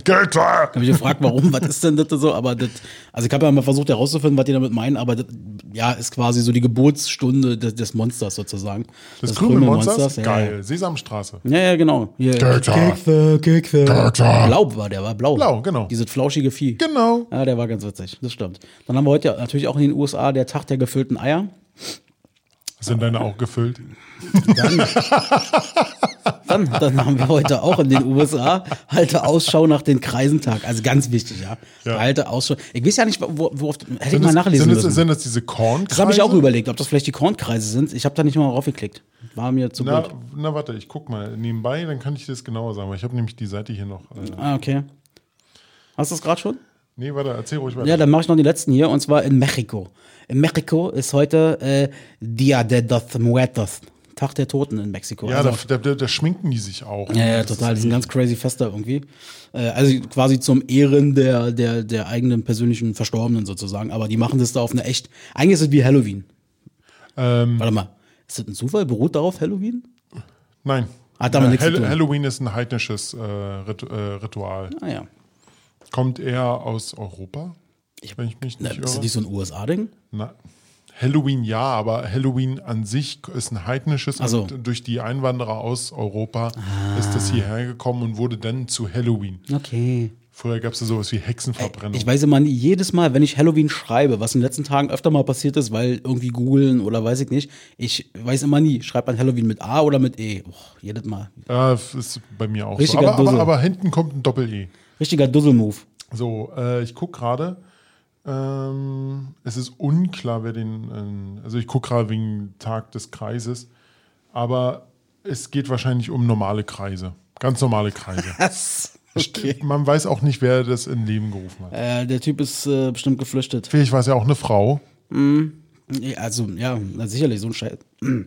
Götter! *laughs* habe ich gefragt, warum, was ist denn das so? Aber das, also ich habe ja mal versucht herauszufinden, was die damit meinen, aber das, ja, ist quasi so die Geburtsstunde des, des Monsters sozusagen. Das Des Krümelmonsters? Ja, Geil. Sesamstraße. Ja, ja, genau. Götter. Kekse, Kekse. Götter. Blau war der, war blau. Blau, genau. Dieses flauschige Vieh. Genau. Ja, der war ganz witzig, das stimmt. Dann haben wir heute natürlich auch in den USA der Tag der gefüllten Eier. Sind deine auch gefüllt? Dann, *laughs* dann haben wir heute auch in den USA halte Ausschau nach den Kreisentag. Also ganz wichtig, ja. Ja. Halte Ausschau. Ich weiß ja nicht, wo, wo hätte ich mal das, nachlesen sind, das, müssen. sind das diese Kornkreise? das habe ich auch überlegt, ob das vielleicht die Kornkreise sind. Ich habe da nicht mal raufgeklickt. War mir zu Na, gut. na, warte, ich guck mal nebenbei, dann kann ich dir das genauer sagen. weil Ich habe nämlich die Seite hier noch. Äh, Ah, okay. Hast du es gerade schon? Nee, warte, erzähl ruhig weiter. Ja, dann mache ich noch die letzten hier und zwar in Mexiko. In Mexiko ist heute äh, Dia de los Muertos. Tag der Toten in Mexiko. Ja, Also- da, da, da, schminken die sich auch. Ja, ja, Das total. Die ist sind ganz crazy Fester irgendwie. Äh, also quasi zum Ehren der, der, der eigenen persönlichen Verstorbenen sozusagen. Aber die machen das da auf eine echt. Eigentlich ist es wie Halloween. Ähm, Warte mal. Ist das ein Zufall? Beruht darauf Halloween? nein. Hat damit Äh, nichts zu Hall- tun. Halloween ist ein heidnisches äh, Rit äh, Ritual. Ah ja. Kommt eher aus Europa, wenn ich mich Na, nicht ist das nicht so ein USA-Ding? Na, Halloween ja, aber Halloween an sich ist ein heidnisches Ach so. und durch die Einwanderer aus Europa ist das hierher gekommen und wurde dann zu Halloween. Okay. Früher gab es ja sowas wie Hexenverbrennung. Ich weiß immer nie, jedes Mal, wenn ich Halloween schreibe, was in den letzten Tagen öfter mal passiert ist, weil irgendwie googeln oder weiß ich nicht, ich weiß immer nie, schreibt man Halloween mit A oder mit E. Oh, jedes Mal. Ja, das ist bei mir auch so. Richtiger Aber, aber, aber hinten kommt ein Doppel-E. Richtiger Dussel-Move. So, äh, ich gucke gerade. Ähm, es ist unklar, wer den. ähm, also, ich gucke gerade wegen Tag des Kreises. Aber es geht wahrscheinlich um normale Kreise. Ganz normale Kreise. *laughs* Was? Okay. Man weiß auch nicht, wer das in Leben gerufen hat. Äh, der Typ ist äh, bestimmt geflüchtet. Vielleicht war es ja auch eine Frau. Nee, Also, ja, sicherlich, so ein Scheiß. *clears throat*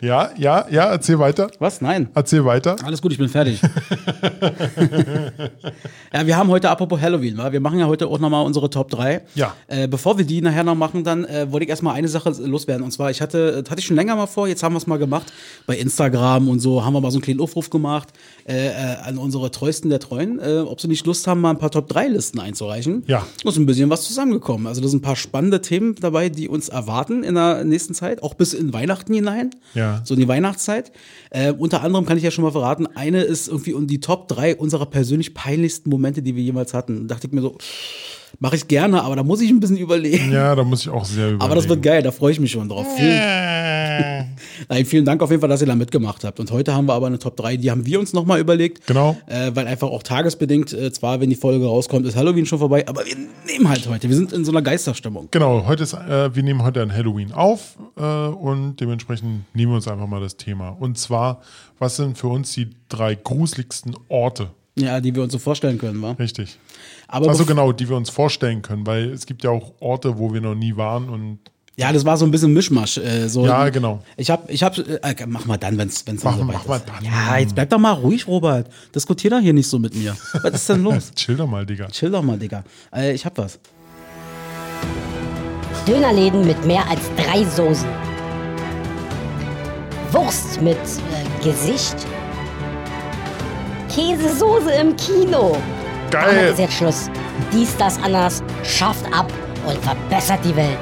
Ja, ja, ja, erzähl weiter. Was? Nein. Erzähl weiter. Alles gut, ich bin fertig. *laughs* ja, wir haben heute, apropos Halloween, wir machen ja heute auch nochmal unsere Top 3. Ja. Äh, bevor wir die nachher noch machen, dann äh, wollte ich erstmal eine Sache loswerden. Und zwar, ich hatte, das hatte ich schon länger mal vor, jetzt haben wir es mal gemacht. Bei Instagram und so haben wir mal so einen kleinen Aufruf gemacht äh, äh, an unsere Treuesten der Treuen, äh, ob sie nicht Lust haben, mal ein paar Top 3 Listen einzureichen. Ja. Da ist ein bisschen was zusammengekommen. Also da sind ein paar spannende Themen dabei, die uns erwarten in der nächsten Zeit, auch bis in Weihnachten hinein. Ja. So in die Weihnachtszeit. Äh, unter anderem kann ich ja schon mal verraten, eine ist irgendwie um die Top 3 unserer persönlich peinlichsten Momente, die wir jemals hatten. Da dachte ich mir so, mache ich gerne, aber da muss ich ein bisschen überlegen. Ja, da muss ich auch sehr überlegen. Aber das wird geil, da freue ich mich schon drauf. Vielen, nein, vielen Dank auf jeden Fall, dass ihr da mitgemacht habt. Und heute haben wir aber eine Top 3, die haben wir uns nochmal überlegt. Genau. Äh, weil einfach auch tagesbedingt, äh, zwar wenn die Folge rauskommt, ist Halloween schon vorbei, aber wir nehmen halt heute. Wir sind in so einer Geisterstimmung. Genau, heute ist, äh, wir nehmen heute an Halloween auf äh, und dementsprechend nehmen wir uns einfach mal das Thema. Und zwar, was sind für uns die drei gruseligsten Orte? Ja, die wir uns so vorstellen können, wa? Richtig. Aber Also genau, die wir uns vorstellen können, weil es gibt ja auch Orte, wo wir noch nie waren und Ja, das war so ein bisschen Mischmasch. Äh, so, Ja, genau. Ich hab, ich hab, äh, mach mal dann, wenn's, wenn's Mach- dann soweit mach mal ist. dann. Ja, jetzt bleib doch mal ruhig, Robert. Diskutier doch hier nicht so mit mir. Was ist denn los? *laughs* chill doch mal, Digga. Chill doch mal, Digga. Äh, ich hab was. Dönerläden mit mehr als drei Soßen. Wurst mit äh, Gesicht. Käsesoße im Kino. Damit Geil! ist jetzt Schluss. Dies, das, anders. Schafft ab und verbessert die Welt.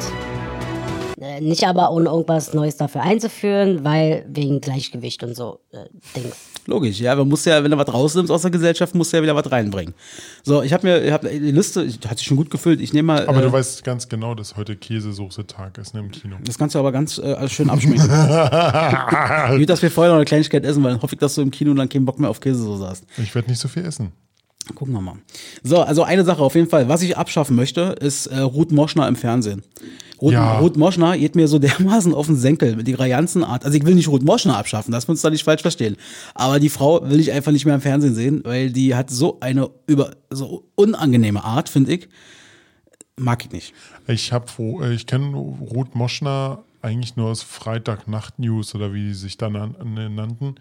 Äh, nicht aber ohne irgendwas Neues dafür einzuführen, weil wegen Gleichgewicht und so äh, Dings. Logisch, ja, man muss ja, wenn du was rausnimmst aus der Gesellschaft, musst du ja wieder was reinbringen. So, ich habe mir, ich hab die Liste, ich- hat sich schon gut gefüllt. Ich nehme mal. Aber äh, du weißt ganz genau, dass heute Käsesoße-Tag ist ne, im Kino. das kannst du aber ganz äh, schön abschmecken. Gut, *laughs* dass wir vorher noch eine Kleinigkeit essen, weil dann hoffe ich, dass du im Kino dann keinen Bock mehr auf Käsesoße hast. Ich werde nicht so viel essen. Gucken wir mal. So, also eine Sache auf jeden Fall. Was ich abschaffen möchte, ist äh, Ruth Moschner im Fernsehen. Ruth, Ja. Ruth Moschner geht mir so *laughs* dermaßen auf den Senkel mit ihrer ganzen Art. Also ich will nicht Ruth Moschner abschaffen, das wir uns da nicht falsch verstehen. Aber die Frau will ich einfach nicht mehr im Fernsehen sehen, weil die hat so eine über so unangenehme Art, finde ich. mag ich nicht. Ich habe, ich kenne Ruth Moschner eigentlich nur aus Freitag Nacht News oder wie die sich dann nannten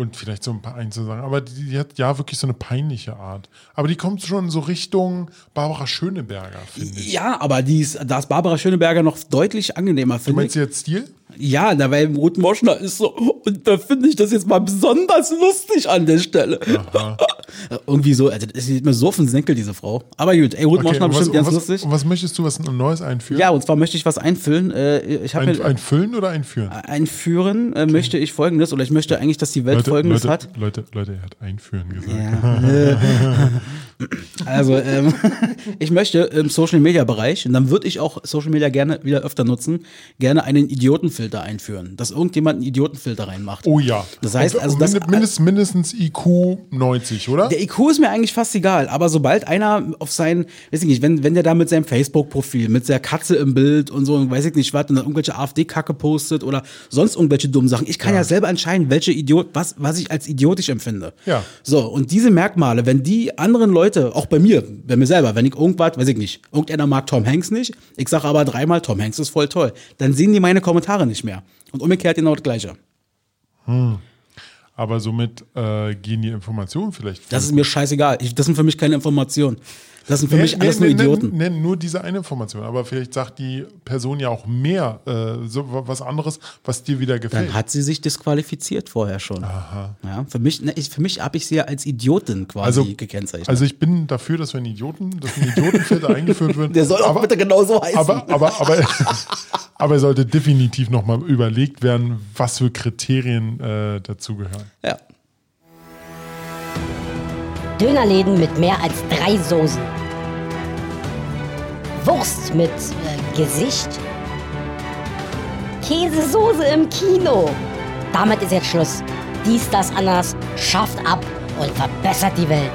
und vielleicht so ein paar Einzelsachen. Aber die, die, hat ja wirklich so eine peinliche Art. Aber die kommt schon so Richtung Barbara Schöneberger, finde ich. Ja, aber die ist, da ist Barbara Schöneberger noch deutlich angenehmer, finde ich. Du meinst jetzt Stil? Ja, da weil Ruth Moschner ist so, und da finde ich das jetzt mal besonders lustig an der Stelle. *laughs* Irgendwie so, also das sieht mir so auf den Senkel, diese Frau. Aber gut, ey, Ruth okay, Moschner bestimmt ganz was, lustig. Und was möchtest du was Neues einführen? Ja, und zwar möchte ich was einfüllen. Äh, ich ein, ja, einfüllen oder einführen? Einführen äh, okay. möchte ich folgendes, oder ich möchte eigentlich, dass die Welt Leute, folgendes Leute, hat. Leute, Leute, er hat einführen gesagt. Ja. *laughs* *laughs* also, ähm, *laughs* ich möchte im Social Media Bereich, und dann würde ich auch Social Media gerne wieder öfter nutzen, gerne einen Idiotenfilter einführen. Dass irgendjemand einen Idiotenfilter reinmacht. Oh ja. Das heißt, also das, mindest, mindestens IQ 90, oder? Der IQ ist mir eigentlich fast egal, aber sobald einer auf sein, weiß ich nicht, wenn, wenn der da mit seinem Facebook-Profil, mit der Katze im Bild und so, weiß ich nicht, was, und dann irgendwelche AfD-Kacke postet oder sonst irgendwelche dummen Sachen. Ich kann ja, ja selber entscheiden, welche Idiot, was, was ich als idiotisch empfinde. Ja. So, und diese Merkmale, wenn die anderen Leute, auch bei mir, bei mir selber, wenn ich irgendwas, weiß ich nicht, irgendeiner mag Tom Hanks nicht, ich sage aber dreimal, Tom Hanks ist voll toll, dann sehen die meine Kommentare nicht mehr. Und umgekehrt genau das Gleiche. Hm. Aber somit äh, gehen die Informationen vielleicht. Das ist mir scheißegal. Ich, das sind für mich keine Informationen. Das sind für nee, mich alles nee, nur Idioten. Nee, nur diese eine Information. Aber vielleicht sagt die Person ja auch mehr, äh, so was anderes, was dir wieder gefällt. Dann hat sie sich disqualifiziert vorher schon. Aha. Ja, für mich, ne, ich, für mich habe ich sie ja als Idiotin quasi also, gekennzeichnet. Also ich bin dafür, dass wenn Idioten, dass ein Idiotenfilter *laughs* eingeführt wird. Der soll auch aber, bitte genauso heißen. Aber, aber, aber, *laughs* aber er sollte definitiv nochmal überlegt werden, was für Kriterien äh, dazugehören. Ja. Dönerläden mit mehr als drei Soßen. Wurst mit äh, Gesicht. Käsesoße im Kino. Damit ist jetzt Schluss. Dies, das, anders schafft ab und verbessert die Welt.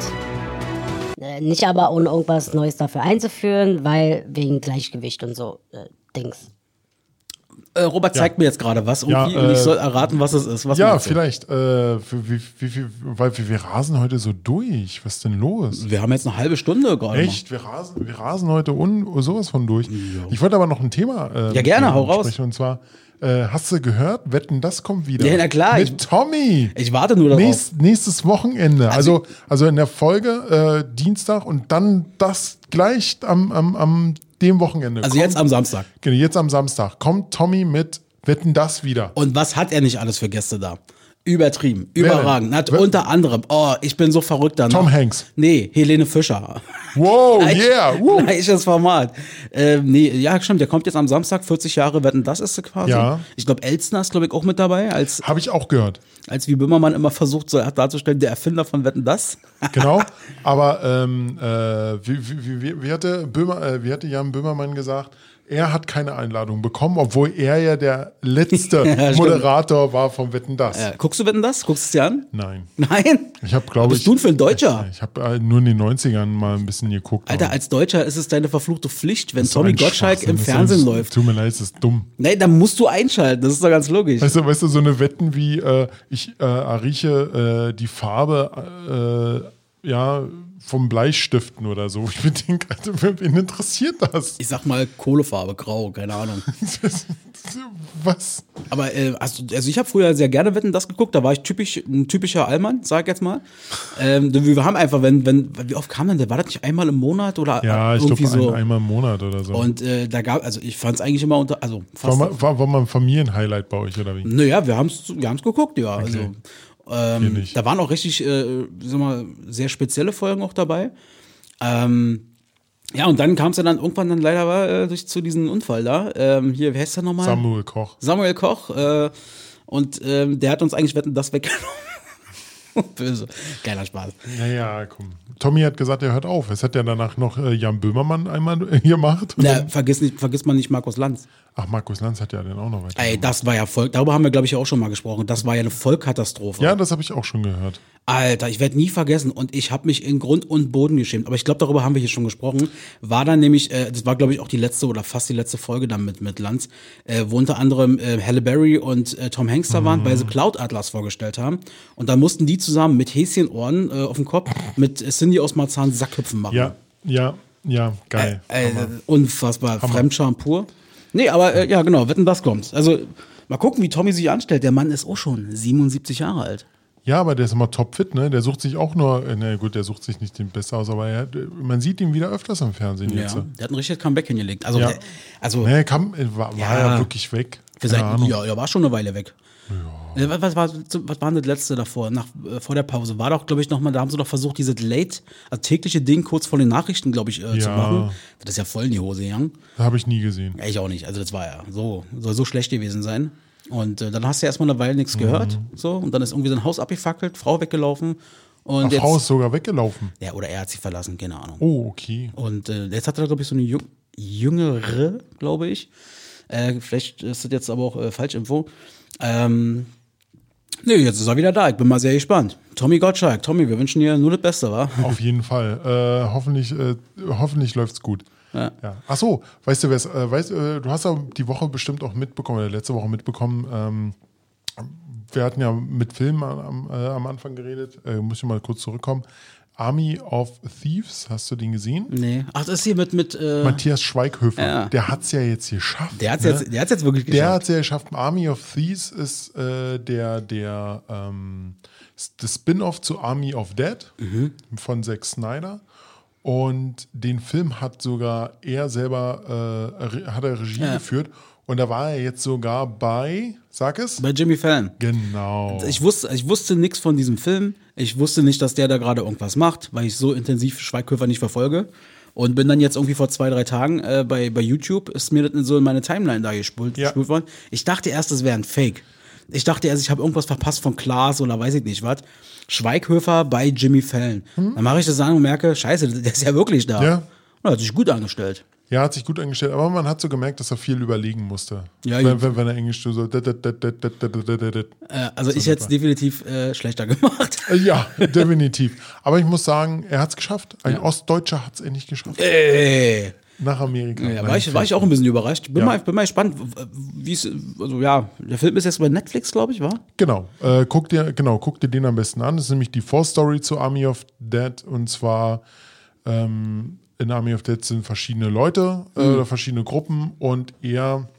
Äh, nicht aber ohne irgendwas Neues dafür einzuführen, weil wegen Gleichgewicht und so äh, Dings. Äh, Robert zeigt ja. mir jetzt gerade was ja, äh, und ich soll erraten, was es ist. Was ja, vielleicht. Äh, wie, wie, wie, weil wir, wir rasen heute so durch. Was ist denn los? Wir haben jetzt eine halbe Stunde gerade. Echt? Wir rasen, wir rasen heute un, sowas von durch. Ja. Ich wollte aber noch ein Thema. Äh, ja, gerne, hau raus. Und zwar. Äh, hast du gehört? Wetten, das kommt wieder. Ja, na klar. Mit Tommy. Ich warte nur darauf. Nächst, nächstes Wochenende. Also, also, also in der Folge äh, Dienstag und dann das gleich am, am, am dem Wochenende. Also kommt, jetzt am Samstag. Genau, jetzt am Samstag kommt Tommy mit Wetten das wieder. Und was hat er nicht alles für Gäste da? Übertrieben, überragend. Hat unter anderem, oh, ich bin so verrückt danach. Tom Hanks. Nee, Helene Fischer. Wow, Gleich, yeah. Woo. Gleiches Format. Ähm, nee, ja, stimmt, der kommt jetzt am Samstag, 40 Jahre Wetten, das ist quasi. Ja. Ich glaube, Elstner ist, glaube ich, auch mit dabei. Als, Habe ich auch gehört. Als wie Böhmermann immer versucht, so darzustellen, der Erfinder von Wetten, das. genau, *laughs* aber ähm, äh, wie, wie, wie, wie, hatte Böhmer, äh, wie hatte Jan Böhmermann gesagt, er hat keine Einladung bekommen, obwohl er ja der letzte *laughs* ja, Moderator war vom Wetten das. Ja, guckst du Wetten das? Guckst du es dir an? Nein. Nein? Ich habe, glaube ich. Bist du für ein Deutscher? *laughs* Ich, ich habe äh, nur in den 90ern mal ein bisschen geguckt. Alter, als Deutscher ist es deine verfluchte Pflicht, wenn Tommy Gottschalk im Fernsehen ist, läuft. Tut mir leid, das ist dumm. Nein, dann musst du einschalten, das ist doch ganz logisch. Weißt du, weißt du so eine Wetten wie, äh, ich äh, rieche äh, die Farbe, äh, ja, vom Bleistiften oder so. Ich denke, Alter, wen interessiert das? Ich sag mal Kohlefarbe, grau, keine Ahnung. *laughs* Was? Aber äh, also, also ich habe früher sehr gerne Wetten das geguckt, da war ich typisch, ein typischer Allmann, sag ich jetzt mal. Ähm, wir haben einfach, wenn, wenn, wie oft kam denn der? War das nicht einmal im Monat oder ja, irgendwie ich glaube so? Ein, einmal im Monat oder so. Und äh, da gab, also ich fand es eigentlich immer unter, also fast. War, war, war mal ein Familienhighlight bei euch oder wie? Naja, wir haben es wir haben's geguckt, ja. Okay. Also ähm, da waren auch richtig, äh, sag mal, sehr spezielle Folgen auch dabei. Ähm, ja, und dann kam es ja dann irgendwann dann leider äh, durch zu diesem Unfall da. Ähm, hier, wer heißt der nochmal? Samuel Koch. Samuel Koch. Äh, und ähm, der hat uns eigentlich wetten, das weggenommen. *laughs* Böse. Geiler Spaß. Naja, komm. Tommy hat gesagt, er hört auf. Es hat ja danach noch äh, Jan Böhmermann einmal *laughs* gemacht. Ja, vergiss, nicht, vergiss man nicht Markus Lanz. Ach, Markus Lanz hat ja dann auch noch weiter. Ey, das war ja voll, darüber haben wir, glaube ich, auch schon mal gesprochen. Das war ja eine Vollkatastrophe. Ja, das habe ich auch schon gehört. Alter, ich werde nie vergessen und ich habe mich in Grund und Boden geschämt. Aber ich glaube, darüber haben wir hier schon gesprochen. War dann nämlich, äh, das war, glaube ich, auch die letzte oder fast die letzte Folge dann mit, mit Lanz, äh, wo unter anderem äh, Halle Berry und äh, Tom Hanks da waren, mhm. weil sie Cloud Atlas vorgestellt haben. Und dann mussten die zusammen mit Häschenohren äh, auf dem Kopf mit Cindy aus Marzahn Sackhüpfen machen. Ja, ja. Ja, geil. Äh, Hammer. unfassbar. Fremdscham pur. Nee, aber äh, ja, genau, wetten, das kommt. Also, mal gucken, wie Tommy sich anstellt. Der Mann ist auch schon 77 Jahre alt. Ja, aber der ist immer topfit, ne? Der sucht sich auch nur, äh, na gut, der sucht sich nicht den Beste aus, aber er, man sieht ihn wieder öfters im Fernsehen Ja, jetzt. der hat ein richtiges Comeback hingelegt. Also, Ja. der, also Ne, er kam, war, war Ja. ja wirklich weg. für sein, ja, er war schon eine Weile weg. Ja. Was, was, war, was war denn das letzte davor? Nach, äh, vor der Pause war doch, glaube ich, nochmal, da haben sie doch versucht, dieses Late, also tägliche Ding kurz vor den Nachrichten, glaube ich, äh, zu Ja. machen. Das ist ja voll in die Hose gegangen. Habe ich nie gesehen. Ja, ich auch nicht. Also das war ja so, soll so schlecht gewesen sein. Und äh, dann hast du erstmal eine Weile Mhm. nichts gehört. So, und dann ist irgendwie sein Haus abgefackelt, Frau weggelaufen. Und Ach, jetzt, Frau ist sogar weggelaufen. Ja, oder er hat sie verlassen, keine Ahnung. Oh, okay. Und äh, jetzt hat er, glaube ich, so eine jüng jüngere, glaube ich. Äh, vielleicht ist das jetzt aber auch äh, Falschinfo. Ähm, nee, jetzt ist er wieder da. Ich bin mal sehr gespannt. Tommy Gottschalk. Tommy, wir wünschen dir nur das Beste, wa? Auf jeden Fall. Äh, hoffentlich äh, hoffentlich läuft's gut. Ja. Ja. Ach so, weißt du, wer's, äh, weißt, äh, du hast ja die Woche bestimmt auch mitbekommen, oder letzte Woche mitbekommen, ähm, wir hatten ja mit Filmen am, äh, am Anfang geredet, äh, muss ich mal kurz zurückkommen. Army of Thieves, hast du den gesehen? Nee. Ach, das ist hier mit, mit äh, Matthias Schweighöfer, Ja. der hat's ja jetzt geschafft. der hat es ne? jetzt, der hat's jetzt wirklich Der geschafft. hat es ja geschafft. Army of Thieves ist äh, der, der ähm, das Spin-off zu Army of Dead von Zack Snyder. Und den Film hat sogar er selber äh, hat er Regie Ja. geführt. Und da war er jetzt sogar bei, sag es? Bei Jimmy Fallon. Genau. Ich wusste, ich wusste nichts von diesem Film. Ich wusste nicht, dass der da gerade irgendwas macht, weil ich so intensiv Schweighöfer nicht verfolge. Und bin dann jetzt irgendwie vor zwei, drei Tagen äh, bei, bei YouTube, ist mir das so in meine Timeline da gespult, Ja. gespult worden. Ich dachte erst, das wäre ein Fake. Ich dachte erst, ich habe irgendwas verpasst von Klaas oder weiß ich nicht was. Schweighöfer bei Jimmy Fallon. Dann mache ich das an und merke, scheiße, der ist ja wirklich da. Hm? Ja. Und hat sich gut angestellt. Ja, hat sich gut angestellt, aber man hat so gemerkt, dass er viel überlegen musste. Ja, wenn, wenn, wenn er Englisch so. dat, dat, dat. Äh, also ich hätte es definitiv äh, schlechter *laughs* gemacht. Äh, Ja, definitiv. Aber ich muss sagen, er hat es geschafft. Ein Ostdeutscher hat es endlich geschafft. Ey. Nach Amerika. Ja, war, ich, war ich auch ein bisschen überrascht. Bin, Ja. mal, bin mal gespannt, wie es, also ja, der Film ist jetzt bei Netflix, glaube ich, war? Genau. Äh, guck dir, genau, guck dir den am besten an. Das ist nämlich die Vorstory zu Army of Dead. Und zwar ähm, in Army of Dead sind verschiedene Leute äh, oder verschiedene Gruppen und er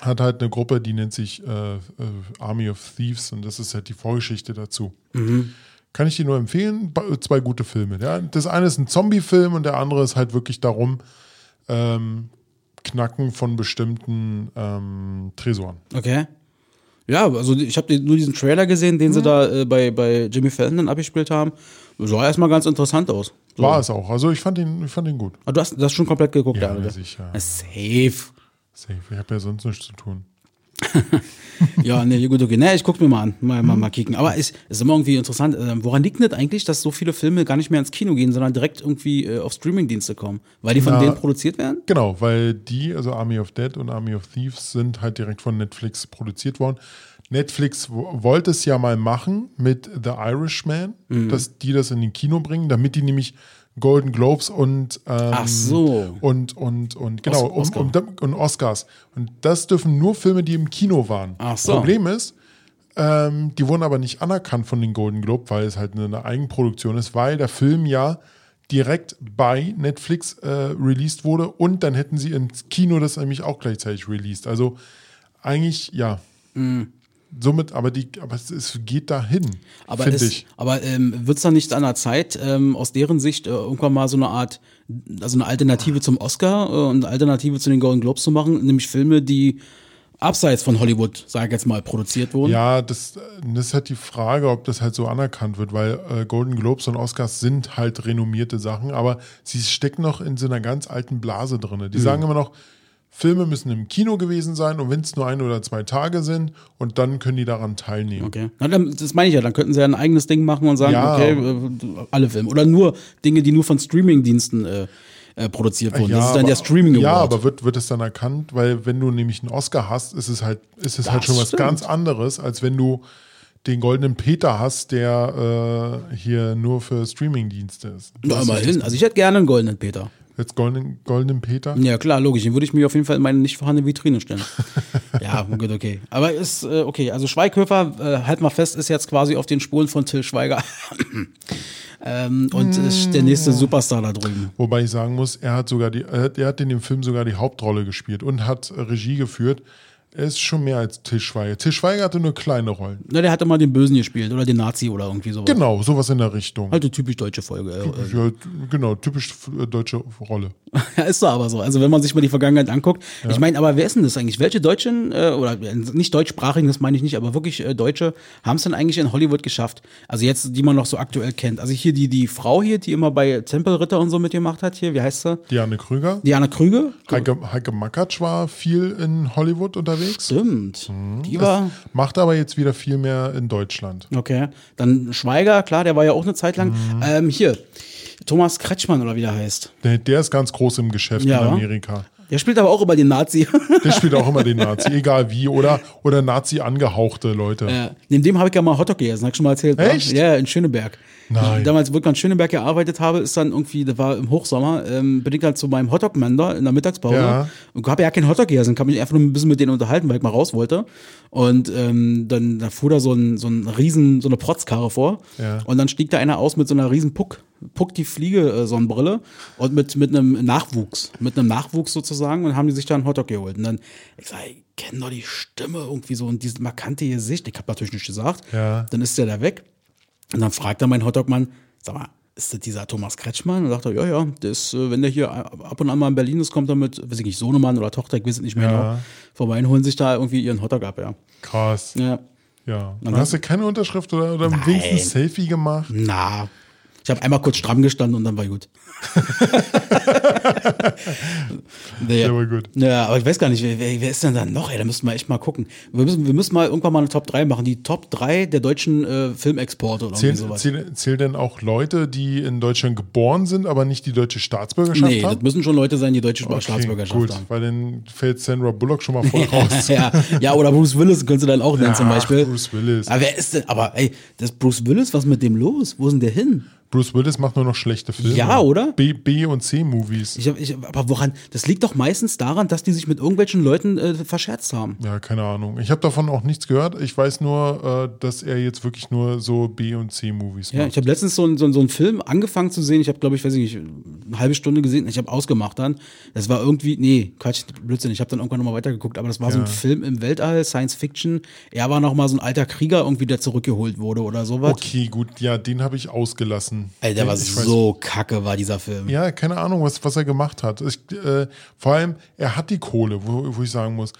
hat halt eine Gruppe, die nennt sich äh, äh, Army of Thieves und das ist halt die Vorgeschichte dazu. Kann ich dir nur empfehlen. Ba- Zwei gute Filme. Ja? Das eine ist ein Zombie-Film und der andere ist halt wirklich darum, ähm, Knacken von bestimmten ähm, Tresoren. Okay. Ja, also ich habe nur diesen Trailer gesehen, den sie da äh, bei, bei Jimmy Fallon abgespielt haben. Sah erstmal ganz interessant aus. So. War es auch. Also ich fand ihn, ich fand ihn gut. Ah, du hast das schon komplett geguckt, Ja, oder? sicher. Safe. Safe. Ich habe ja sonst nichts zu tun. *laughs* Ja, nee, gut, okay. Nee, ich guck mir mal an. Mal, mal, mal kicken. Aber es ist immer irgendwie interessant. Äh, woran liegt denn das eigentlich, dass so viele Filme gar nicht mehr ins Kino gehen, sondern direkt irgendwie äh, auf Streamingdienste kommen? Weil die von Na, denen produziert werden? Genau, weil die, also Army of Dead und Army of Thieves, sind halt direkt von Netflix produziert worden. Netflix wo- wollte es ja mal machen mit The Irishman, Mhm. dass die das in den Kino bringen, damit die nämlich Golden Globes und ähm, Ach so. und und und genau Os- Oscar. Und, und, Oscars und das dürfen nur Filme, die im Kino waren. Ach so. Problem ist, ähm, die wurden aber nicht anerkannt von den Golden Globe, weil es halt eine Eigenproduktion ist, weil der Film ja direkt bei Netflix äh, released wurde und dann hätten sie ins Kino das nämlich auch gleichzeitig released. Also eigentlich, ja. Mhm. Somit, aber die, aber es, es geht dahin, Aber, finde ich. aber ähm, wird es dann nicht an der Zeit, ähm, aus deren Sicht äh, irgendwann mal so eine Art, also eine Alternative zum Oscar äh, und eine Alternative zu den Golden Globes zu machen, nämlich Filme, die abseits von Hollywood, sag ich jetzt mal, produziert wurden? Ja, das, das ist halt die Frage, ob das halt so anerkannt wird, weil äh, Golden Globes und Oscars sind halt renommierte Sachen, aber sie stecken noch in so einer ganz alten Blase drin. Die sagen immer noch, Filme müssen im Kino gewesen sein und wenn es nur ein oder zwei Tage sind und dann können die daran teilnehmen. Okay. Na, dann, das meine ich ja, dann könnten sie ja ein eigenes Ding machen und sagen, Ja. okay, äh, alle Filme. Oder nur Dinge, die nur von Streamingdiensten äh, äh, produziert wurden. das ist dann aber, der Streaming Award. Ja, aber wird, wird es dann erkannt, weil wenn du nämlich einen Oscar hast, ist es halt, ist es Das halt schon was stimmt. ganz anderes, als wenn du den goldenen Peter hast, der äh, hier nur für Streamingdienste ist. Na, immerhin. Also ich hätte gerne einen goldenen Peter. Jetzt goldenen, goldenen Peter? Ja, klar, logisch. Den würde ich mir auf jeden Fall in meine nicht vorhandene Vitrine stellen. *laughs* ja, gut, okay. Aber ist, äh, okay, also Schweighöfer, äh, halt mal fest, ist jetzt quasi auf den Spuren von Till Schweiger. *clears throat* Ähm, und ist der nächste Superstar da drüben. Wobei ich sagen muss, er hat sogar die, er hat in dem Film sogar die Hauptrolle gespielt und hat Regie geführt. Er ist schon mehr als Til Schweiger. Til Schweiger hatte nur kleine Rollen. Na, der hat immer den Bösen gespielt oder den Nazi oder irgendwie sowas. Genau, sowas in der Richtung. Halt eine typisch deutsche Folge. Äh, Ja, genau, typisch äh, deutsche Rolle. Ja, *laughs* ist doch aber so. Also wenn man sich mal die Vergangenheit anguckt. Ich meine, aber wer ist denn das eigentlich? Welche Deutschen, äh, oder äh, nicht deutschsprachigen, das meine ich nicht, aber wirklich äh, Deutsche, haben es denn eigentlich in Hollywood geschafft? Also jetzt, die man noch so aktuell kennt. Also hier die, die Frau hier, die immer bei Tempelritter und so mitgemacht hat hier, wie heißt sie? Diane Krüger. Diana Krüger? Heike, Heike Makatsch war viel in Hollywood unterwegs. Stimmt. Mhm. Die war. Macht aber jetzt wieder viel mehr in Deutschland. Okay. Dann Schweiger, klar, der war ja auch eine Zeit lang. Mhm. Ähm, hier, Thomas Kretschmann oder wie der heißt. Der, der ist ganz groß im Geschäft Ja, in? Amerika. Der spielt aber auch immer den Nazi. *laughs* Der spielt auch immer den Nazi, *laughs* egal wie. Oder, oder Nazi angehauchte Leute. Ja. Neben dem habe ich ja mal Hotdog gegessen, hab ich schon mal erzählt. Echt? Ja, in Schöneberg. Nein. Ich, damals, wo ich in Schöneberg gearbeitet habe, ist dann irgendwie, das war im Hochsommer, ähm, bin ich dann zu meinem Hotdog-Mann da in der Mittagspause Ja. und habe ja keinen Hotdog gegessen, kann mich einfach nur ein bisschen mit denen unterhalten, weil ich mal raus wollte. Und ähm, dann da fuhr da so ein, so ein riesen, so eine Protzkarre vor. Ja. Und dann stieg da einer aus mit so einer riesen Puck, Puck die Fliege äh, Sonnenbrille und mit, mit einem Nachwuchs, mit einem Nachwuchs sozusagen und haben die sich da einen Hotdog geholt. Und dann, ich sag, ich kenn doch die Stimme irgendwie so und dieses markante Gesicht. Ich habe natürlich nicht gesagt. Ja. Dann ist der da weg. Und dann fragt er mein Hotdogmann, sag mal, ist das dieser Thomas Kretschmann? Und sagt er, ja, ja, ist, äh, wenn der hier ab und an mal in Berlin ist, kommt er mit, weiß ich nicht, Sohnemann oder Tochter, ich weiß es nicht mehr Ja. genau, vorbei und holen sich da irgendwie ihren Hotdog ab, ja. Krass. Ja. Ja. dann- hast du keine Unterschrift oder, oder wenigstens ein Selfie gemacht? Na, ich habe einmal kurz stramm gestanden und dann war gut. *laughs* nee. Der war gut. Ja, aber ich weiß gar nicht, wer, wer ist denn da noch? Ey, da müssten wir echt mal gucken. Wir müssen, wir müssen mal irgendwann mal eine Top 3 machen. Die Top 3 der deutschen äh, Filmexporte oder Zählen, sowas. zählen, zählen denn auch Leute, die in Deutschland geboren sind, aber nicht die deutsche Staatsbürgerschaft Nee, das haben? müssen schon Leute sein, die deutsche Okay, Staatsbürgerschaft gut, haben. weil dann fällt Sandra Bullock schon mal voll *laughs* raus. *laughs* ja, ja, oder Bruce Willis könntest du dann auch nennen zum Ach, Beispiel. Bruce Willis. Aber wer ist denn, aber ey, das Bruce Willis, was ist mit dem los? Wo ist denn der hin? Bruce Willis macht nur noch schlechte Filme. Ja, oder? B, B und C-Movies. Aber woran? Das liegt doch meistens daran, dass die sich mit irgendwelchen Leuten äh, verscherzt haben. Ja, keine Ahnung. Ich habe davon auch nichts gehört. Ich weiß nur, äh, dass er jetzt wirklich nur so B- und C-Movies Ja, macht. ich habe letztens so, einen- so, so einen Film angefangen zu sehen. Ich habe, glaube ich, weiß ich nicht, eine halbe Stunde gesehen. Ich habe ausgemacht dann. Das war irgendwie, nee, Quatsch, Blödsinn. Ich habe dann irgendwann nochmal weitergeguckt. Aber das war so ein Ja. Film im Weltall, Science Fiction. Er war noch mal so ein alter Krieger irgendwie, der zurückgeholt wurde oder sowas. Okay, gut, ja, den habe ich ausgelassen. Ey, der war Ich weiß- so kacke, war dieser Film. Ja, keine Ahnung, was, was er gemacht hat. Ich, äh, vor allem, er hat die Kohle, wo, wo ich sagen muss.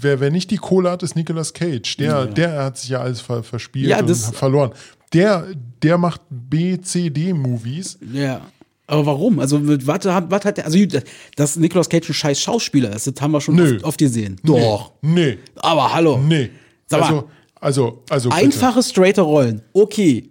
Wer, wer nicht die Kohle hat, ist Nicolas Cage. Der, der hat sich ja alles ver, verspielt Ja, und verloren. Der, der macht B, C, D-Movies. Ja. Aber warum? Also, mit- was, hat- was hat der, also, dass Nicolas Cage ein scheiß Schauspieler ist, das haben wir schon Nö. oft, oft gesehen. Doch. Nee, Aber hallo. nee. Sag mal, also, also, also. bitte. Einfache, straighte Rollen. Okay.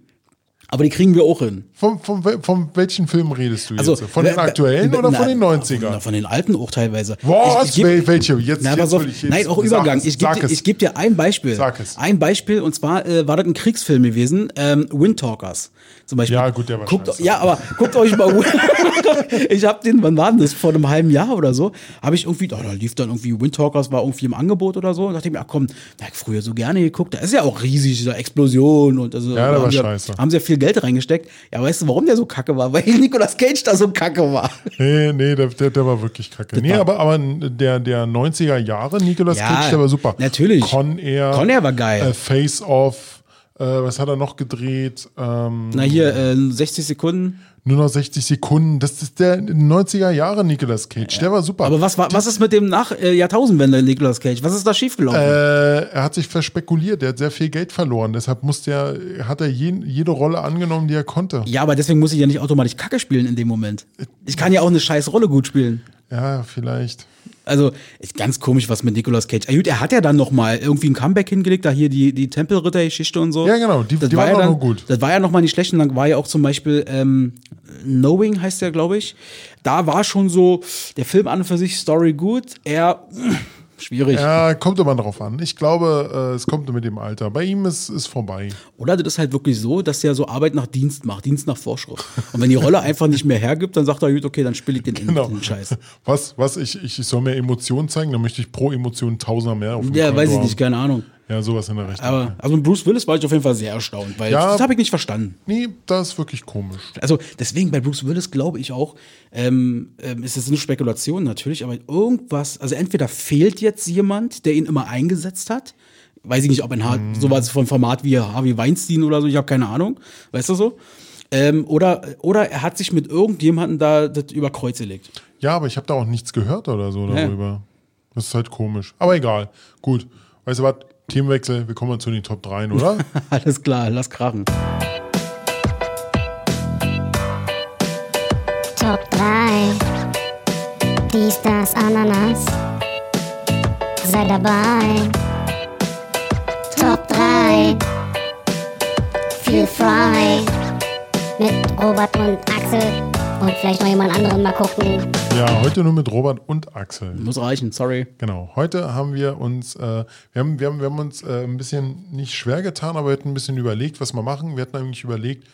Aber die kriegen wir auch hin. Von, von, von welchen Filmen redest du Also, jetzt? Von den wer- aktuellen wer- oder na, von den Von, 90ern? von den alten auch teilweise. Was? Ich- ich geb- Wel- welche? Jetzt, Na, jetzt auf. ich jetzt, Nein, auch Übergang. Ich gebe dir, geb dir ein Beispiel. Sag es. Ein Beispiel, und zwar äh, war das ein Kriegsfilm gewesen, ähm, Windtalkers. Zum Beispiel. Ja, gut, der war guckt, scheiße. Ja, aber guckt euch mal. *laughs* ich habe den, wann war denn das? Vor einem halben Jahr oder so. Habe ich irgendwie, oh, da lief dann irgendwie Windtalkers, war irgendwie im Angebot oder so. Und dachte ich mir, ach komm, da hab ich früher so gerne geguckt. Da ist ja auch riesig, diese Explosion und also. Ja, der haben sie-. Haben sie ja viel Geld reingesteckt. Ja, weißt du, warum der so kacke war? Weil *laughs* Nicolas Cage da so kacke war. Nee, nee, der, der, der war wirklich kacke. Nee, war- aber, aber der, der 90er Jahre Nicolas Ja, Cage, der war super. natürlich. Con Air. Con Air war geil. Äh, Face Off. Äh, was hat er noch gedreht? Ähm, Na hier, äh, 60 Sekunden. Nur noch 60 Sekunden. Das ist der 90er Jahre Nicolas Cage. Der war super. Aber was, war, was ist mit dem nach äh, Jahrtausendwende Nicolas Cage? Was ist da schiefgelaufen? Äh, er hat sich verspekuliert, er hat sehr viel Geld verloren. Deshalb musste er, hat er jeden, jede Rolle angenommen, die er konnte. ja, aber deswegen muss ich ja nicht automatisch Kacke spielen in dem Moment. Ich kann ja auch eine scheiß Rolle gut spielen. Ja, vielleicht. Also, ist ganz komisch, was mit Nicolas Cage. Ah, gut, er hat ja dann noch mal irgendwie ein Comeback hingelegt, da hier die, die Tempelritter-Geschichte und so. Ja, genau, die- die war waren ja dann, noch gut. Das war ja noch mal nicht schlecht. Und dann war ja auch zum Beispiel ähm, Knowing heißt der, glaube ich. Da war schon so der Film an und für sich Story gut. Er schwierig. Ja, kommt immer drauf an. Ich glaube, äh, es kommt mit dem Alter. Bei ihm ist es vorbei. Oder das ist halt wirklich so, dass er so Arbeit nach Dienst macht, Dienst nach Vorschrift. Und wenn die Rolle einfach nicht mehr hergibt, dann sagt er, gut, okay, dann spiele ich den, Genau. den Scheiß. Was, was ich, ich, ich soll mehr Emotionen zeigen, dann möchte ich pro Emotion Tausender mehr auf dem Ja, Konto weiß ich haben. nicht, keine Ahnung. Ja, sowas in der Richtung. Aber also mit Bruce Willis war ich auf jeden Fall sehr erstaunt, weil Ja. das habe ich nicht verstanden. nee, das ist wirklich komisch. Also deswegen bei Bruce Willis glaube ich auch, ähm, ähm, ist es eine Spekulation natürlich, aber irgendwas, also entweder fehlt jetzt jemand, der ihn immer eingesetzt hat. Weiß ich nicht, ob ein Har Mhm. sowas von Format wie Harvey Weinstein oder so, ich habe keine Ahnung. Weißt du so? Ähm, oder, oder er hat sich mit irgendjemandem da das über Kreuz gelegt. Ja, aber ich habe da auch nichts gehört oder so darüber. Das ist halt komisch. Aber egal. Gut. Weißt du was? Themenwechsel. Wir kommen mal zu den Top 3, oder? *laughs* Alles klar, lass krachen. Top 3. Dies, das, Ananas. Sei dabei. Top 3. Feel frei. Mit Robert und Axel. Und vielleicht noch jemand anderen mal gucken. Ja, heute nur mit Robert und Axel. Muss reichen, sorry. Genau. Heute haben wir uns, äh, wir, haben, wir, haben, wir haben uns äh, ein bisschen nicht schwer getan, aber wir hatten ein bisschen überlegt, was wir machen. Wir hatten eigentlich überlegt,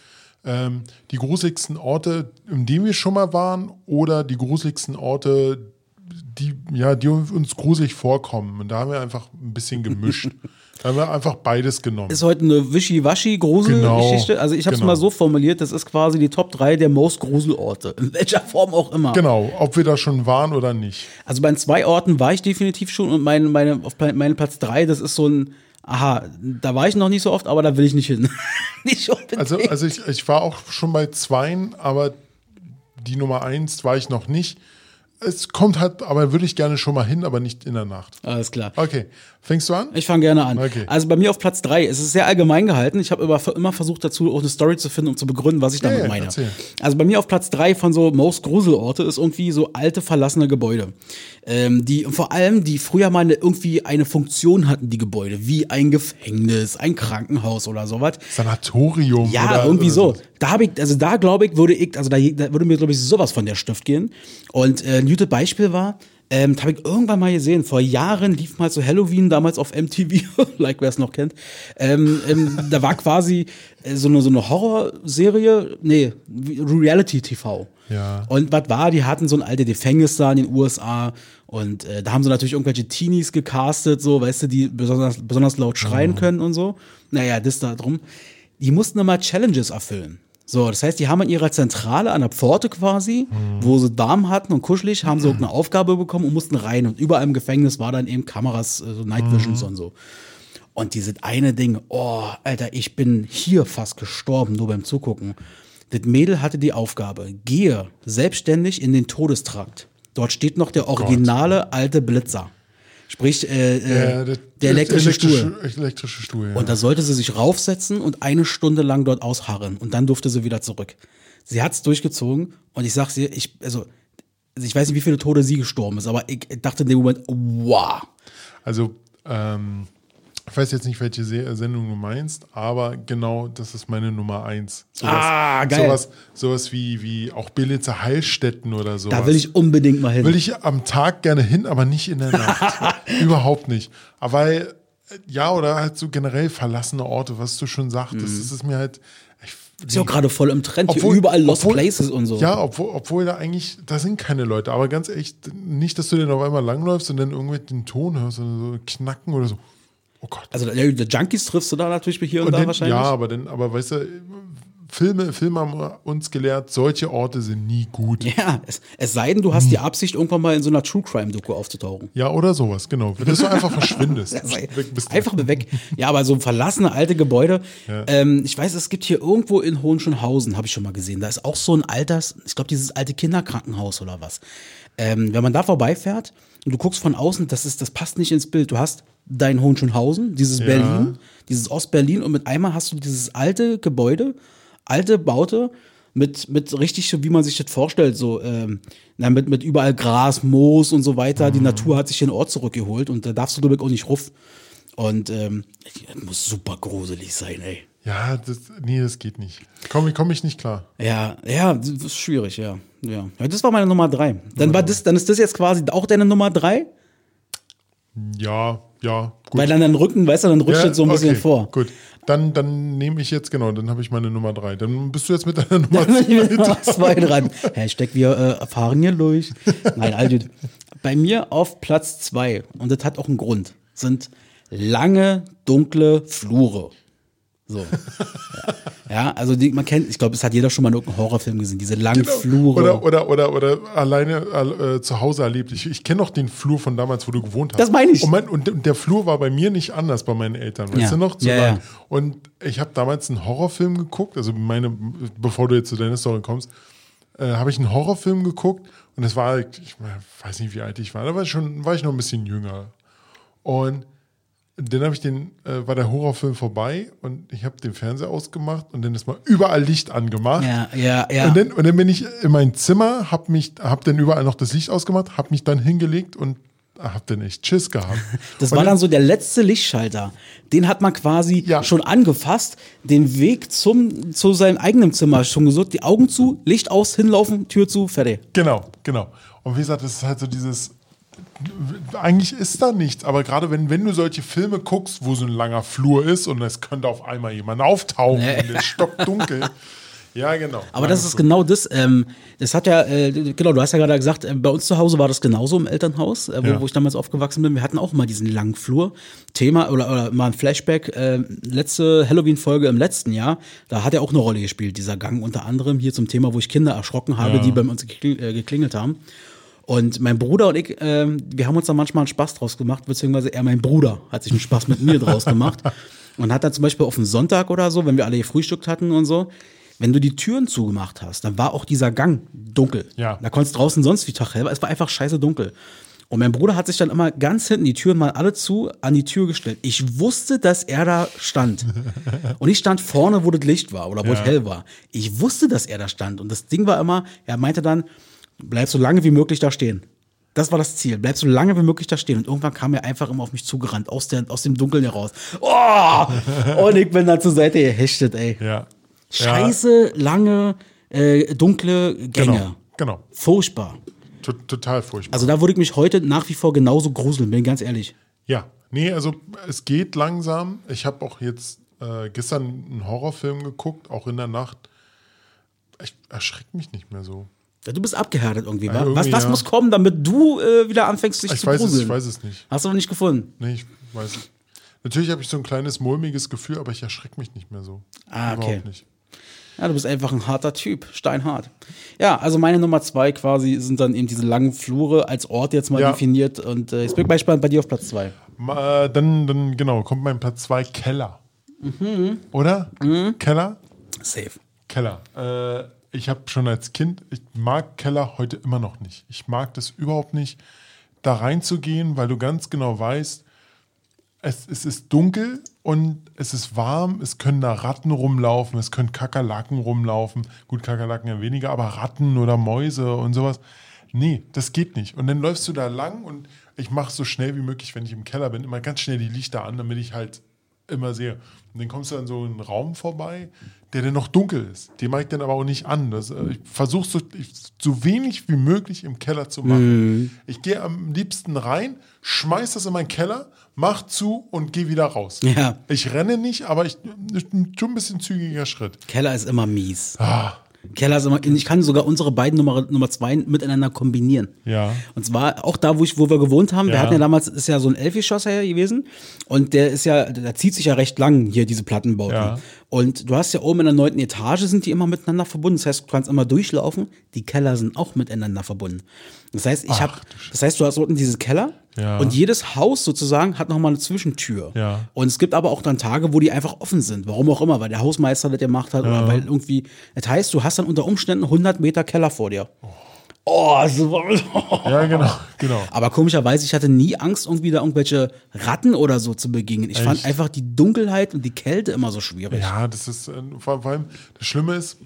ähm, die gruseligsten Orte, in denen wir schon mal waren, oder die gruseligsten Orte, die, ja, die uns gruselig vorkommen. Und da haben wir einfach ein bisschen gemischt. *laughs* da haben wir einfach beides genommen. Ist heute eine Wischi-Waschi-Grusel-Geschichte. Genau, Also ich habe es genau. mal so formuliert, das ist quasi die Top 3 der most Gruselorte. In welcher Form auch immer. Genau, ob wir da schon waren oder nicht. Also bei zwei Orten war ich definitiv schon und mein, meine, auf meinem Platz 3, das ist so ein, aha, da war ich noch nicht so oft, aber da will ich nicht hin. *laughs* nicht. Also, also ich, ich war auch schon bei zweien, aber die Nummer eins war ich noch nicht. Es kommt halt, aber würde ich gerne schon mal hin, aber nicht in der Nacht. Alles klar. Okay, fängst du an? Ich fange gerne an. Okay. Also bei mir auf Platz 3, es ist sehr allgemein gehalten. Ich habe immer, immer versucht dazu auch eine Story zu finden, um zu begründen, was ich damit ja, meine. erzähl. Also bei mir auf Platz 3 von so Most Gruselorte ist irgendwie so alte verlassene Gebäude. Ähm, die vor allem, die früher mal irgendwie eine Funktion hatten, die Gebäude, wie ein Gefängnis, ein Krankenhaus oder sowas. Sanatorium. Ja, oder, irgendwie so. Da habe ich, also da glaube ich, würde ich, also da, da würde mir, glaube ich, sowas von der Stift gehen. Und äh, ein gutes Beispiel war, ähm, habe ich irgendwann mal gesehen, vor Jahren lief mal zu Halloween, damals auf MTV, *laughs* like wer es noch kennt. Ähm, ähm, da war quasi äh, so eine, so eine Horrorserie, nee, Reality-TV. Ja. Und was war, die hatten so ein alte Gefängnis da in den USA und äh, da haben sie natürlich irgendwelche Teenies gecastet, so, weißt du, die besonders, besonders laut schreien können und so. Naja, das da drum. Die mussten immer Challenges erfüllen. So, das heißt, die haben an ihrer Zentrale, an der Pforte quasi, wo sie warm hatten und kuschelig, haben sie irgendeine Aufgabe bekommen und mussten rein. Und überall im Gefängnis war dann eben Kameras, äh, so Night Visions und so. Und dieses eine Ding, oh, Alter, ich bin hier fast gestorben, nur beim Zugucken. Das Mädel hatte die Aufgabe, gehe selbstständig in den Todestrakt. Dort steht noch der originale alte Blitzer. Sprich, äh, äh, Ja, das- der elektrische Stuhl. Elektrische Stuhl, ja. Und da sollte sie sich raufsetzen und eine Stunde lang dort ausharren. Und dann durfte sie wieder zurück. Sie hat's durchgezogen und ich sag's dir, ich, also, ich weiß nicht, wie viele Tode sie gestorben ist, aber ich dachte in dem Moment, wow. Also, ähm, ich weiß jetzt nicht, welche Se Sendung du meinst, aber genau das ist meine Nummer eins. Sowas, Ah, geil. Sowas, sowas wie, wie auch Billitzer Heilstätten oder sowas. Da will ich unbedingt mal hin. Will ich am Tag gerne hin, aber nicht in der Nacht. *laughs* Überhaupt nicht. Aber weil, äh, ja, oder halt so generell verlassene Orte, was du schon sagtest, das ist mir halt. Ich, ist ja auch gerade voll im Trend, hier Obwohl- überall Lost obwohl- Places und so. Ja, obwohl, obwohl da eigentlich, da sind keine Leute. Aber ganz echt, nicht, dass du den auf einmal langläufst und dann irgendwie den Ton hörst oder so knacken oder so. Oh Gott. Also ja, Junkies triffst du da natürlich hier und, Und da dann, wahrscheinlich. ja, aber dann, aber weißt du, Filme, Filme haben uns gelehrt, solche Orte sind nie gut. Ja, Ja, es, es sei denn, du hast die Absicht, irgendwann mal in so einer True Crime-Doku aufzutauchen. oder sowas, genau. Dass *laughs* du einfach verschwindest. Einfach weg. Ja, aber so verlassene alte Gebäude. Ja. Ähm, ich weiß, es gibt hier irgendwo in Hohenschönhausen, habe ich schon mal gesehen. Da ist auch so ein alters, ich glaube, dieses alte Kinderkrankenhaus oder was. Ähm, wenn man da vorbeifährt und du guckst von außen, das ist, das passt nicht ins Bild. Du hast dein Hohenschönhausen, dieses Ja. Berlin, dieses Ostberlin und mit einmal hast du dieses alte Gebäude, alte Baute mit, mit richtig wie man sich das vorstellt, so, ähm, na, mit, mit überall Gras, Moos und so weiter. Mhm. Die Natur hat sich den Ort zurückgeholt und da darfst du, glaube ich, auch nicht ruf. Und ähm, das muss super gruselig sein, ey. Ja, das, nee, das geht nicht. Komme komm ich nicht klar. Ja, ja, das ist schwierig, ja. ja. ja das war meine Nummer drei. Dann, war das, dann ist das jetzt quasi auch deine Nummer drei? Ja, ja, gut. Weil dann dein Rücken, weißt du, dann rutscht ja, das so ein bisschen okay, vor. Gut, dann, dann nehme ich jetzt, genau, dann habe ich meine Nummer drei. Dann bist du jetzt mit deiner *laughs* Nummer zwei. zwei dran. Hashtag wir äh, erfahren hier durch. Nein, gut. Bei mir auf Platz zwei, und das hat auch einen Grund, sind lange, dunkle Flure. So. *laughs* ja. also die, man kennt, ich glaube, es hat jeder schon mal in irgendeinem Horrorfilm gesehen, diese langen Flure. Oder, oder, oder, oder alleine äh, zu Hause erlebt. Ich, ich kenne noch den Flur von damals, wo du gewohnt hast. Das meine ich. Und, mein, und der Flur war bei mir nicht anders bei meinen Eltern. Weißt Ja. du noch? Zu Ja, lang. ja. Und ich habe damals einen Horrorfilm geguckt, also meine, bevor du jetzt zu deiner Story kommst, äh, habe ich einen Horrorfilm geguckt und es war, ich weiß nicht, wie alt ich war, da war ich, schon, war ich noch ein bisschen jünger. Und dann habe ich den, äh, war der Horrorfilm vorbei und ich habe den Fernseher ausgemacht und dann ist mal überall Licht angemacht. ja, ja, ja. Und, dann, und dann bin ich in mein Zimmer, hab mich, hab dann überall noch das Licht ausgemacht, hab mich dann hingelegt und hab dann echt Schiss gehabt. *laughs* Das und war dann so der letzte Lichtschalter. Den hat man quasi Ja. schon angefasst, den Weg zum, zu seinem eigenen Zimmer schon gesucht, die Augen zu, Licht aus, hinlaufen, Tür zu, fertig. Genau, genau. Und wie gesagt, das ist halt so dieses. Eigentlich ist da nichts, aber gerade wenn, wenn du solche Filme guckst, wo so ein langer Flur ist und es könnte auf einmal jemand auftauchen Nee. und es ist stockdunkel. *laughs* ja, genau. Aber das ist genau das. Ähm, das hat ja, äh, genau, du hast ja gerade gesagt, äh, bei uns zu Hause war das genauso im Elternhaus, äh, wo, Ja. wo ich damals aufgewachsen bin. Wir hatten auch mal diesen langen Flur. Thema oder, oder mal ein Flashback. Äh, letzte Halloween-Folge im letzten Jahr, da hat er auch eine Rolle gespielt, dieser Gang. Unter anderem hier zum Thema, wo ich Kinder erschrocken habe, Ja. die bei uns äh, geklingelt haben. Und mein Bruder und ich, ähm, wir haben uns da manchmal einen Spaß draus gemacht, beziehungsweise eher mein Bruder hat sich einen Spaß mit mir draus gemacht. *laughs* Und hat dann zum Beispiel auf dem Sonntag oder so, wenn wir alle gefrühstückt hatten und so, wenn du die Türen zugemacht hast, dann war auch dieser Gang dunkel. Ja. Da konntest draußen sonst wie Tag hell, es war einfach scheiße dunkel. Und mein Bruder hat sich dann immer ganz hinten die Türen mal alle zu an die Tür gestellt. Ich wusste, dass er da stand. *laughs* Und ich stand vorne, wo das Licht war oder wo es Ja. hell war. Ich wusste, dass er da stand. Und das Ding war immer, er meinte dann, bleib so lange wie möglich da stehen. Das war das Ziel. Bleib so lange wie möglich da stehen. Und irgendwann kam er einfach immer auf mich zugerannt, aus, der, aus dem Dunkeln heraus. Oh! Und ich bin dann zur Seite gehechtet, ey. Ja. Scheiße, lange, äh, dunkle Gänge. genau. Genau. Furchtbar. T total furchtbar. Also da würde ich mich heute nach wie vor genauso gruseln, bin ganz ehrlich. Ja, nee, also es geht langsam. Ich habe auch jetzt äh, gestern einen Horrorfilm geguckt, auch in der Nacht. Ich erschreckt mich nicht mehr so. Ja, Du bist abgehärtet irgendwie, Ja, wa? irgendwie, Was, was ja. muss kommen, damit du äh, wieder anfängst, dich Ich zu weiß, es, gruseln? ich weiß es nicht. Hast du noch nicht gefunden? Nee, ich weiß es. Natürlich habe ich so ein kleines mulmiges Gefühl, aber ich erschrecke mich nicht mehr so. Ah, okay. Überhaupt nicht. Ja, du bist einfach ein harter Typ, steinhart. Ja, also meine Nummer zwei quasi sind dann eben diese langen Flure als Ort jetzt mal Ja. definiert. Und äh, jetzt bin ich mal gespannt bei dir auf Platz zwei. Ma, äh, dann, dann, genau, kommt mein Platz 2 Keller. Mhm. Oder? Keller? Safe. Keller. Äh, ich habe schon als Kind, ich mag Keller heute immer noch nicht. Ich mag das überhaupt nicht, da reinzugehen, weil du ganz genau weißt, es, es ist dunkel und es ist warm, es können da Ratten rumlaufen, es können Kakerlaken rumlaufen. Gut, Kakerlaken ja weniger, aber Ratten oder Mäuse und sowas. Nee, das geht nicht. Und dann läufst du da lang und ich mache so schnell wie möglich, wenn ich im Keller bin, immer ganz schnell die Lichter an, damit ich halt immer sehe. Und dann kommst du an so einen Raum vorbei, der dann noch dunkel ist. Den mache ich dann aber auch nicht an. Das, äh, ich versuche so, ich, so wenig wie möglich im Keller zu machen. Ich gehe am liebsten rein, schmeiß das in meinen Keller, mach zu und gehe wieder raus. Ja. Ich renne nicht, aber ich schon ein bisschen zügiger Schritt. Keller ist immer mies. Ah, Keller ist immer, ich kann sogar unsere beiden Nummer, Nummer zwei miteinander kombinieren. Ja. Und zwar auch da, wo, ich, wo wir gewohnt haben. Wir Ja. hatten ja damals, ist ja so ein Elfi-Schosser hier gewesen. Und der ist ja, der zieht sich ja recht lang hier, diese Plattenbauten. Ja. Und du hast ja oben in der neunten Etage sind die immer miteinander verbunden. Das heißt, du kannst immer durchlaufen. Die Keller sind auch miteinander verbunden. Das heißt, ich habe, das heißt, du hast unten diese Keller. Ja. Und jedes Haus sozusagen hat nochmal eine Zwischentür. Ja. Und es gibt aber auch dann Tage, wo die einfach offen sind. Warum auch immer, weil der Hausmeister das gemacht hat oder weil irgendwie. Das heißt, du hast dann unter Umständen 100 Meter Keller vor dir. Oh, so. *laughs* ja, genau, genau. Aber komischerweise, ich hatte nie Angst, irgendwie da irgendwelche Ratten oder so zu begegnen. Ich fand Echt? einfach die Dunkelheit und die Kälte immer so schwierig. Ja, das ist äh, vor, vor allem das Schlimme ist,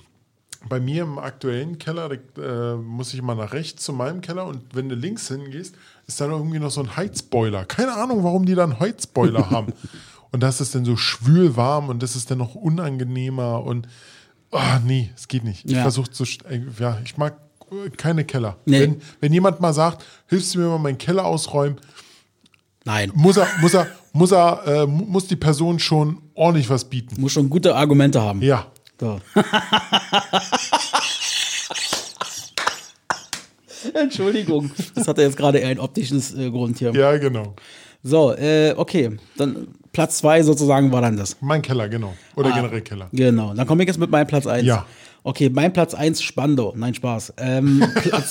bei mir im aktuellen Keller da, äh, muss ich immer nach rechts zu meinem Keller und wenn du links hingehst, ist da noch irgendwie noch so ein Heizboiler. Keine Ahnung, warum die da einen Heizboiler *laughs* haben. Und das ist dann so schwül warm und das ist dann noch unangenehmer und ah nee, es geht nicht. Ich Ja. versuche zu, äh, ja, ich mag äh, keine Keller. Nee. Wenn, wenn jemand mal sagt, hilfst du mir mal meinen Keller ausräumen, Nein. muss er, muss er, muss er, äh, mu- muss die Person schon ordentlich was bieten. Muss schon gute Argumente haben. Ja. So. *laughs* Entschuldigung. Das hatte jetzt gerade eher ein optisches äh, Grund hier. Ja, genau. So, äh, okay. Dann Platz zwei sozusagen war dann das. Mein Keller, genau. Oder generell Keller. Genau. Dann komme ich jetzt mit meinem Platz eins. Ja. Okay, mein Platz eins Spandau. Nein, Spaß. Ähm, Platz,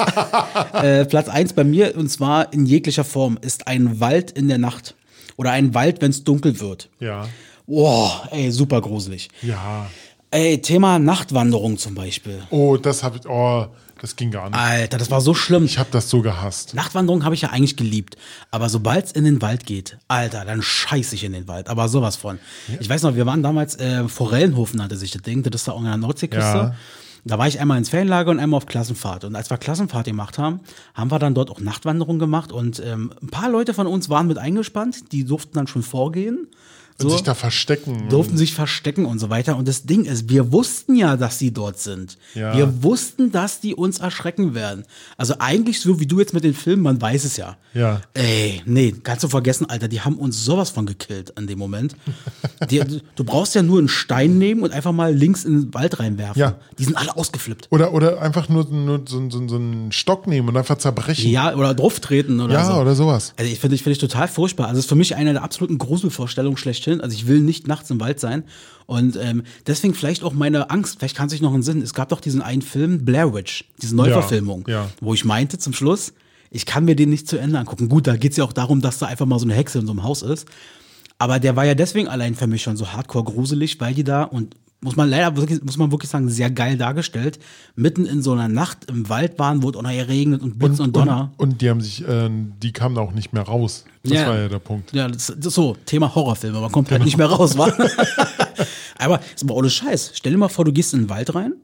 *laughs* äh, Platz eins bei mir, und zwar in jeglicher Form, ist ein Wald in der Nacht. Oder ein Wald, wenn es dunkel wird. Ja. Boah, ey, super gruselig. Ja. Ey, Thema Nachtwanderung zum Beispiel. Oh, das habe ich. Oh, das ging gar nicht. Alter, das war so schlimm. Ich habe das so gehasst. Nachtwanderung habe ich ja eigentlich geliebt. Aber sobald es in den Wald geht, Alter, dann scheiße ich in den Wald. Aber sowas von. Ich weiß noch, wir waren damals, äh, Forellenhof nannte sich das Ding, das ist da auch an der Nordseeküste. Ja. Da war ich einmal ins Ferienlager und einmal auf Klassenfahrt. Und als wir Klassenfahrt gemacht haben, haben wir dann dort auch Nachtwanderung gemacht. Und ähm, ein paar Leute von uns waren mit eingespannt, die durften dann schon vorgehen. Und So sich da verstecken. durften sich verstecken und so weiter. Und das Ding ist, wir wussten ja, dass sie dort sind. Ja. Wir wussten, dass die uns erschrecken werden. Also eigentlich so wie du jetzt mit den Filmen, man weiß es ja. Ja. Ey, nee, kannst du vergessen, Alter, die haben uns sowas von gekillt in dem Moment. Die, du brauchst ja nur einen Stein nehmen und einfach mal links in den Wald reinwerfen. Ja. Die sind alle ausgeflippt. Oder, oder einfach nur, nur so, so, so einen Stock nehmen und einfach zerbrechen. Ja, oder drauf treten oder Ja, so. oder sowas. Also ich finde ich, finde ich total furchtbar. Also es ist für mich eine der absoluten Gruselvorstellungen schlechthin. Also ich will nicht nachts im Wald sein. Und ähm, deswegen vielleicht auch meine Angst, vielleicht kann sich noch ein Sinn. Es gab doch diesen einen Film, Blair Witch, diese Neuverfilmung, Ja, ja. wo ich meinte zum Schluss, ich kann mir den nicht zu Ende angucken. Gut, da geht es ja auch darum, dass da einfach mal so eine Hexe in so einem Haus ist. Aber der war ja deswegen allein für mich schon so hardcore gruselig, weil die da und muss man leider wirklich, muss man wirklich sagen, sehr geil dargestellt, mitten in so einer Nacht im Wald waren, wo es auch noch regnet und Blitz und, Donner. Und, und die haben sich, äh, die kamen auch nicht mehr raus. Das Ja. war ja der Punkt. Ja, das, das so, Thema Horrorfilme, man kommt halt nicht mehr raus, wa? *laughs* aber ist aber ohne Scheiß. Stell dir mal vor, du gehst in den Wald rein,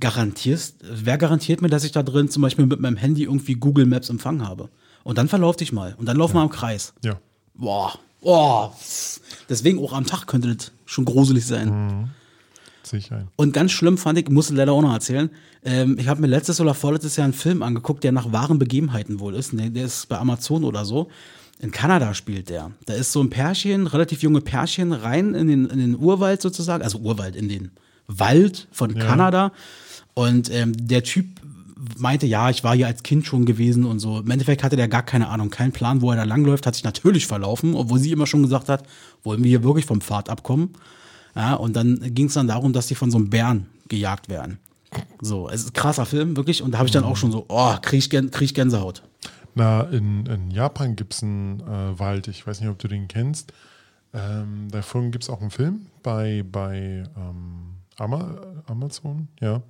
garantierst, wer garantiert mir, dass ich da drin zum Beispiel mit meinem Handy irgendwie Google Maps Empfang habe? Und dann verlauf dich mal. Und dann lauf mal im Kreis. Ja. Boah, boah. Deswegen auch am Tag könnte das schon gruselig sein. Sicher. Und ganz schlimm fand ich, musste leider auch noch erzählen, ähm, ich habe mir letztes oder vorletztes Jahr einen Film angeguckt, der nach wahren Begebenheiten wohl ist. Ne, der ist bei Amazon oder so. In Kanada spielt der. Da ist so ein Pärchen, relativ junge Pärchen, rein in den, in den Urwald sozusagen, also Urwald, in den Wald von Kanada. Und ähm, der Typ meinte, ja, ich war hier als Kind schon gewesen und so. Im Endeffekt hatte der gar keine Ahnung, keinen Plan, wo er da langläuft, hat sich natürlich verlaufen, obwohl sie immer schon gesagt hat, wollen wir hier wirklich vom Pfad abkommen. Ja, und dann ging es dann darum, dass die von so einem Bären gejagt werden. So, es ist ein krasser Film, wirklich. Und da habe ich dann auch schon so, oh, krieg ich, Gän krieg ich Gänsehaut. Na, in, in Japan gibt es einen äh, Wald, ich weiß nicht, ob du den kennst. Ähm, davon gibt es auch einen Film bei, bei ähm, Ama Amazon, ja.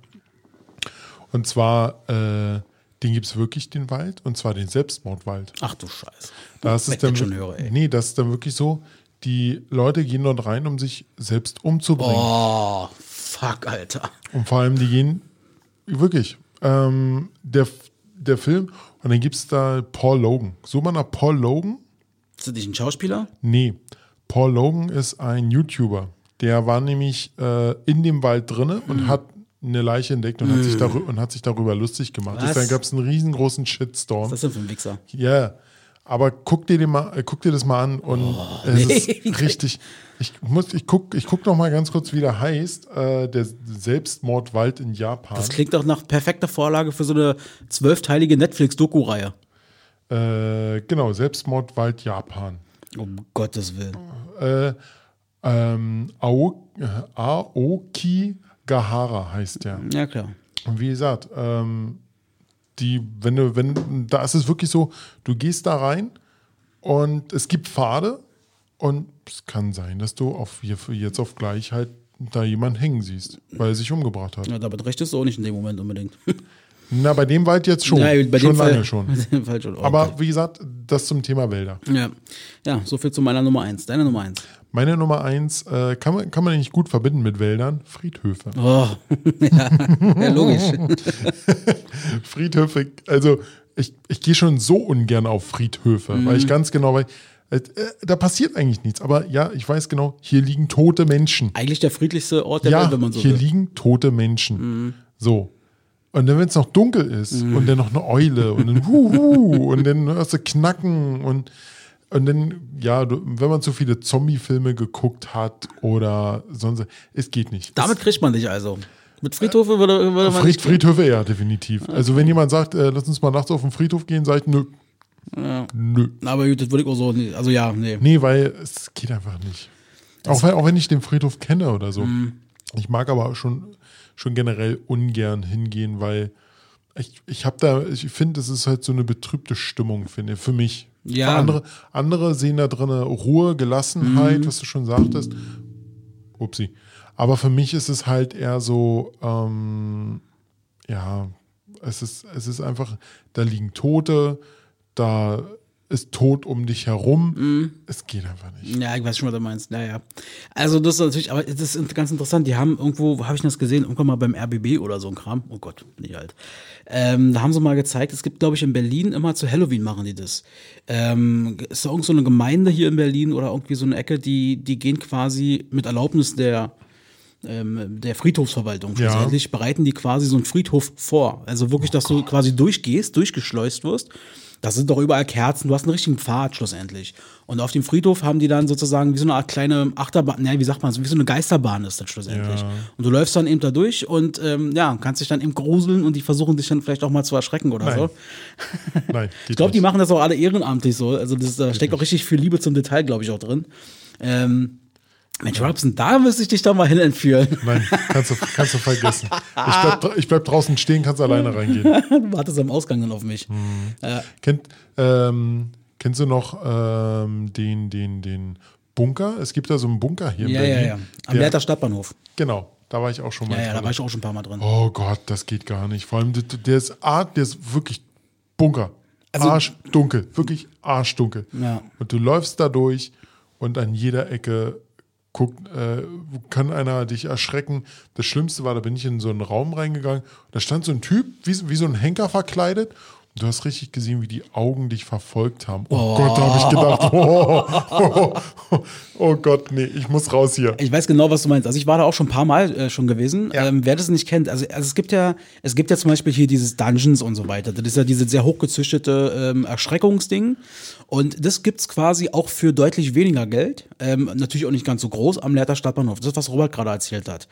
Und zwar, äh, den gibt es wirklich, den Wald, und zwar den Selbstmordwald. Ach du Scheiße. Das ist dann, schon höre, ey. nee, das ist dann wirklich so, die Leute gehen dort rein, um sich selbst umzubringen. Oh, fuck, Alter. Und vor allem, die gehen wirklich. Ähm, der, der Film, und dann gibt es da Paul Logan. So mal nach Paul Logan? Ist das nicht ein Schauspieler? Nee. Paul Logan ist ein YouTuber. Der war nämlich äh, in dem Wald drinne und Mhm. hat eine Leiche entdeckt und, hat sich darüber, und hat sich darüber lustig gemacht. Was? Deswegen gab es einen riesengroßen Shitstorm. Was ist das denn für ein Wichser? Ja, aber guck dir, den mal, äh, guck dir das mal an und es Oh, nee. ist *laughs* richtig. Ich muss, ich guck, ich guck noch mal ganz kurz, wie der heißt. Äh, der Selbstmordwald in Japan. Das klingt doch nach perfekter Vorlage für so eine zwölfteilige Netflix-Doku-Reihe. Äh, genau, Selbstmordwald Japan. Um Gottes Willen. Äh, ähm, Ao, äh, Aoki Gahara heißt der. Ja, klar. Und wie gesagt, ähm, die, wenn du, wenn, da ist es wirklich so, du gehst da rein und es gibt Pfade und es kann sein, dass du auf hier jetzt auf gleich halt da jemanden hängen siehst, weil er sich umgebracht hat. Ja, damit recht ist du auch nicht in dem Moment unbedingt. *laughs* Na, bei dem Wald jetzt schon. Ja, bei schon dem lange Fall, schon. *laughs* Bei dem Fall schon. Oh Aber wie gesagt, das zum Thema Wälder. ja. ja, so viel zu meiner Nummer eins. Deine Nummer eins. Meine Nummer eins äh, kann, man, kann man nicht gut verbinden mit Wäldern. Friedhöfe. Oh, *laughs* ja, ja logisch. *laughs* Friedhöfe, also ich, ich gehe schon so ungern auf Friedhöfe, weil Mhm. ich ganz genau weiß, äh, äh, da passiert eigentlich nichts. Aber ja, ich weiß genau, hier liegen tote Menschen. Eigentlich der friedlichste Ort der Ja, Welt, wenn man so hier will. Mhm. liegen tote Menschen. So. Und dann, wenn es noch dunkel ist Mhm. und dann noch eine Eule und dann Huhu und dann hörst du Knacken und, und dann, ja, wenn man zu viele Zombie-Filme geguckt hat oder sonst, es geht nicht. Damit kriegt man dich also. Mit Friedhofe würde, würde man Fried, Friedhöfe, ja, definitiv. Also wenn jemand sagt, äh, lass uns mal nachts auf den Friedhof gehen, sage ich, nö, Nö. Aber gut, das würde ich auch so, nee, also ja, nee. Nee, weil es geht einfach nicht. Auch, weil, auch wenn ich den Friedhof kenne oder so. Mhm. Ich mag aber schon, schon generell ungern hingehen, weil ich, ich habe da, ich finde, es ist halt so eine betrübte Stimmung, finde ich, für mich. Ja. Für andere, andere sehen da drin Ruhe, Gelassenheit, Mhm. was du schon sagtest. Upsi. Aber für mich ist es halt eher so, ähm, ja, es ist, es ist einfach, da liegen Tote, da ist Tod um dich herum. Mhm. Es geht einfach nicht. Ja, ich weiß schon, was du meinst. Ja, ja. Also das ist natürlich, aber das ist ganz interessant. Die haben irgendwo, wo habe ich das gesehen? Irgendwann mal beim RBB oder so ein Kram. Oh Gott, bin ich alt. Ähm, da haben sie mal gezeigt, es gibt, glaube ich, in Berlin immer zu Halloween machen die das. Ähm, ist da irgend so eine Gemeinde hier in Berlin oder irgendwie so eine Ecke, die, die gehen quasi mit Erlaubnis der ähm, der Friedhofsverwaltung Ja. bereiten die quasi so einen Friedhof vor. Also wirklich, dass du quasi durchgehst, durchgeschleust wirst. Da sind doch überall Kerzen, du hast einen richtigen Pfad schlussendlich. Und auf dem Friedhof haben die dann sozusagen wie so eine Art kleine Achterbahn, ne, wie sagt man, wie so eine Geisterbahn ist das schlussendlich. Ja. Und du läufst dann eben da durch und ähm, ja, kannst dich dann eben gruseln und die versuchen dich dann vielleicht auch mal zu erschrecken oder Nein. so. Nein, *laughs* Ich glaube, die machen das auch alle ehrenamtlich so. Also das, da steckt auch richtig viel Liebe zum Detail, glaube ich, auch drin. Ähm, Mensch, Robson, da müsste ich dich doch mal hin entführen. Nein, kannst du, kannst du vergessen. Ich bleib, ich bleib draußen stehen, kannst alleine reingehen. *laughs* Du wartest am Ausgang dann auf mich. Ja. Kennt, ähm, kennst du noch ähm, den, den, den Bunker? Es gibt da so einen Bunker hier Ja, in ja, Berlin. ja. Am der, Leiter Stadtbahnhof. Genau, da war ich auch schon mal. Ja, ja, da drin. war ich auch schon ein paar Mal drin. Oh Gott, das geht gar nicht. Vor allem, der, der ist art, der ist wirklich Bunker. Also- arschdunkel, wirklich arschdunkel. Ja. Und du läufst da durch und an jeder Ecke guckt, äh, kann einer dich erschrecken. Das Schlimmste war, da bin ich in so einen Raum reingegangen. Da stand so ein Typ, wie, wie so ein Henker verkleidet. Du hast richtig gesehen, wie die Augen dich verfolgt haben. Oh, Gott, da habe ich gedacht, oh, *laughs* oh, oh, oh Gott, nee, ich muss raus hier. Ich weiß genau, was du meinst. Also ich war da auch schon ein paar Mal äh, schon gewesen. Ja. Ähm, wer das nicht kennt, also, also es gibt ja, es gibt ja zum Beispiel hier dieses Dungeons und so weiter. Das ist ja dieses sehr hochgezüchtete ähm, Erschreckungsding. Und das gibt's quasi auch für deutlich weniger Geld. Ähm, natürlich auch nicht ganz so groß am Lehrter Stadtbahnhof. Das ist, was Robert gerade erzählt hat.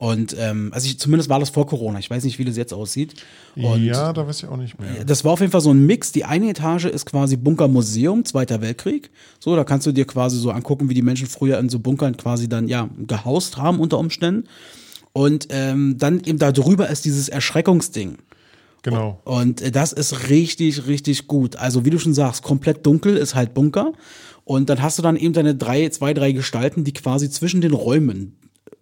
Und ähm, also ich, zumindest war das vor Corona. Ich weiß nicht, wie das jetzt aussieht. Und ja, da weiß ich auch nicht mehr. das war auf jeden Fall so ein Mix. Die eine Etage ist quasi Bunkermuseum, Zweiter Weltkrieg. So, da kannst du dir quasi so angucken, wie die Menschen früher in so Bunkern quasi dann ja gehaust haben unter Umständen. Und ähm, dann eben da drüber ist dieses Erschreckungsding. Genau. Und äh, das ist richtig, richtig gut. Also wie du schon sagst, komplett dunkel ist halt Bunker. Und dann hast du dann eben deine drei, zwei, drei Gestalten, die quasi zwischen den Räumen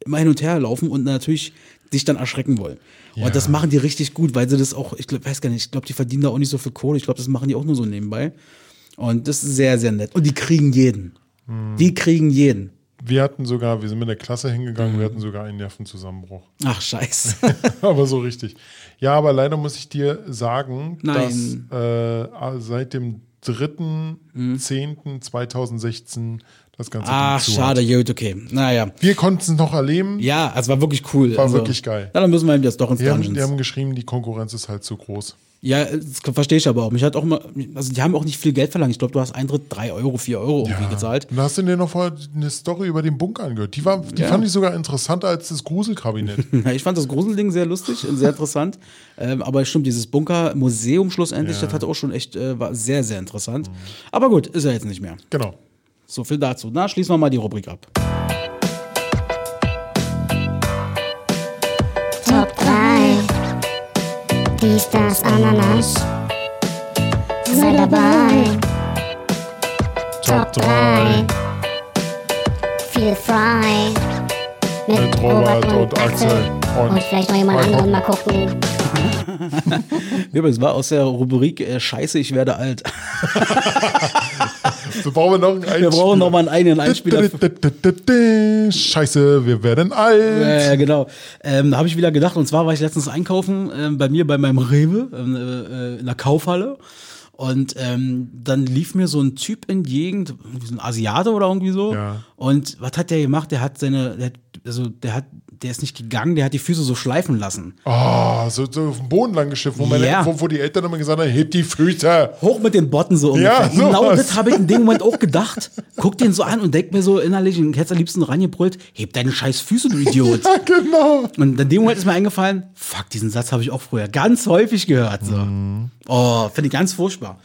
immer hin und her laufen und natürlich dich dann erschrecken wollen. Ja. Und das machen die richtig gut, weil sie das auch, ich glaub, weiß gar nicht, ich glaube, die verdienen da auch nicht so viel Kohle. Ich glaube, das machen die auch nur so nebenbei. Und das ist sehr, sehr nett. Und die kriegen jeden. Hm. Die kriegen jeden. Wir hatten sogar, wir sind mit der Klasse hingegangen, Mhm. wir hatten sogar einen Nervenzusammenbruch. Ach, scheiße. *laughs* aber so richtig. Ja, aber leider muss ich dir sagen, Nein. dass äh, seit dem 3.10.2016 das ganze Ach, schade, gut, okay. Naja. Wir konnten es noch erleben. Ja, es war wirklich cool. War wirklich geil. Ja, dann müssen wir eben jetzt doch ins Die haben, Dungeons. die haben geschrieben, die Konkurrenz ist halt zu groß. Ja, das verstehe ich aber auch. Mich hat auch mal, also die haben auch nicht viel Geld verlangt. Ich glaube, du hast Eintritt 3 Euro, 4 Euro irgendwie gezahlt. Und hast du dir noch vorher eine Story über den Bunker angehört. Die, war, die Ja. fand ich sogar interessanter als das Gruselkabinett. *laughs* Ja, Ich fand das Gruselding sehr lustig und sehr interessant. *laughs* ähm, aber stimmt, dieses Bunker-Museum schlussendlich, Ja. das hat auch schon echt, äh, war sehr, sehr interessant. Aber gut, ist ja jetzt nicht mehr. genau. So viel dazu. Na, schließen wir mal die Rubrik ab. Top 3. Dies, das, Ananas. Sei dabei. Top 3. Feel frei. Mit Robert und Axel. Und, Und vielleicht noch jemand Mal anderen mal gucken. *laughs* Übrigens war aus der Rubrik äh, Scheiße, ich werde alt. *laughs* so brauchen wir noch einen Wir brauchen noch mal einen eigenen Einspieler. Scheiße, wir werden alt. Ja, ja, genau. Ähm, da habe ich wieder gedacht, und zwar war ich letztens einkaufen ähm, bei mir bei meinem Rewe ähm, äh, in der Kaufhalle. Und ähm, dann lief mir so ein Typ entgegen, so ein Asiate oder irgendwie so. Ja. Und was hat der gemacht? Der hat seine, der hat, also der hat, der ist nicht gegangen, der hat die Füße so schleifen lassen. Oh, so, so auf dem Boden lang geschifft, wo, meine, Ja. wo, wo die Eltern immer gesagt haben, heb die Füße. Hoch mit den Botten so Ja, ungefähr. genau sowas. das habe ich in dem Moment auch gedacht. Guck den so an und denk mir so innerlich, und hätte am liebsten reingebrüllt, heb deine scheiß Füße, du Idiot. *laughs* Ja, genau. Und in dem Moment ist mir eingefallen, fuck, diesen Satz habe ich auch früher ganz häufig gehört. So. Mhm. Oh, finde ich ganz furchtbar.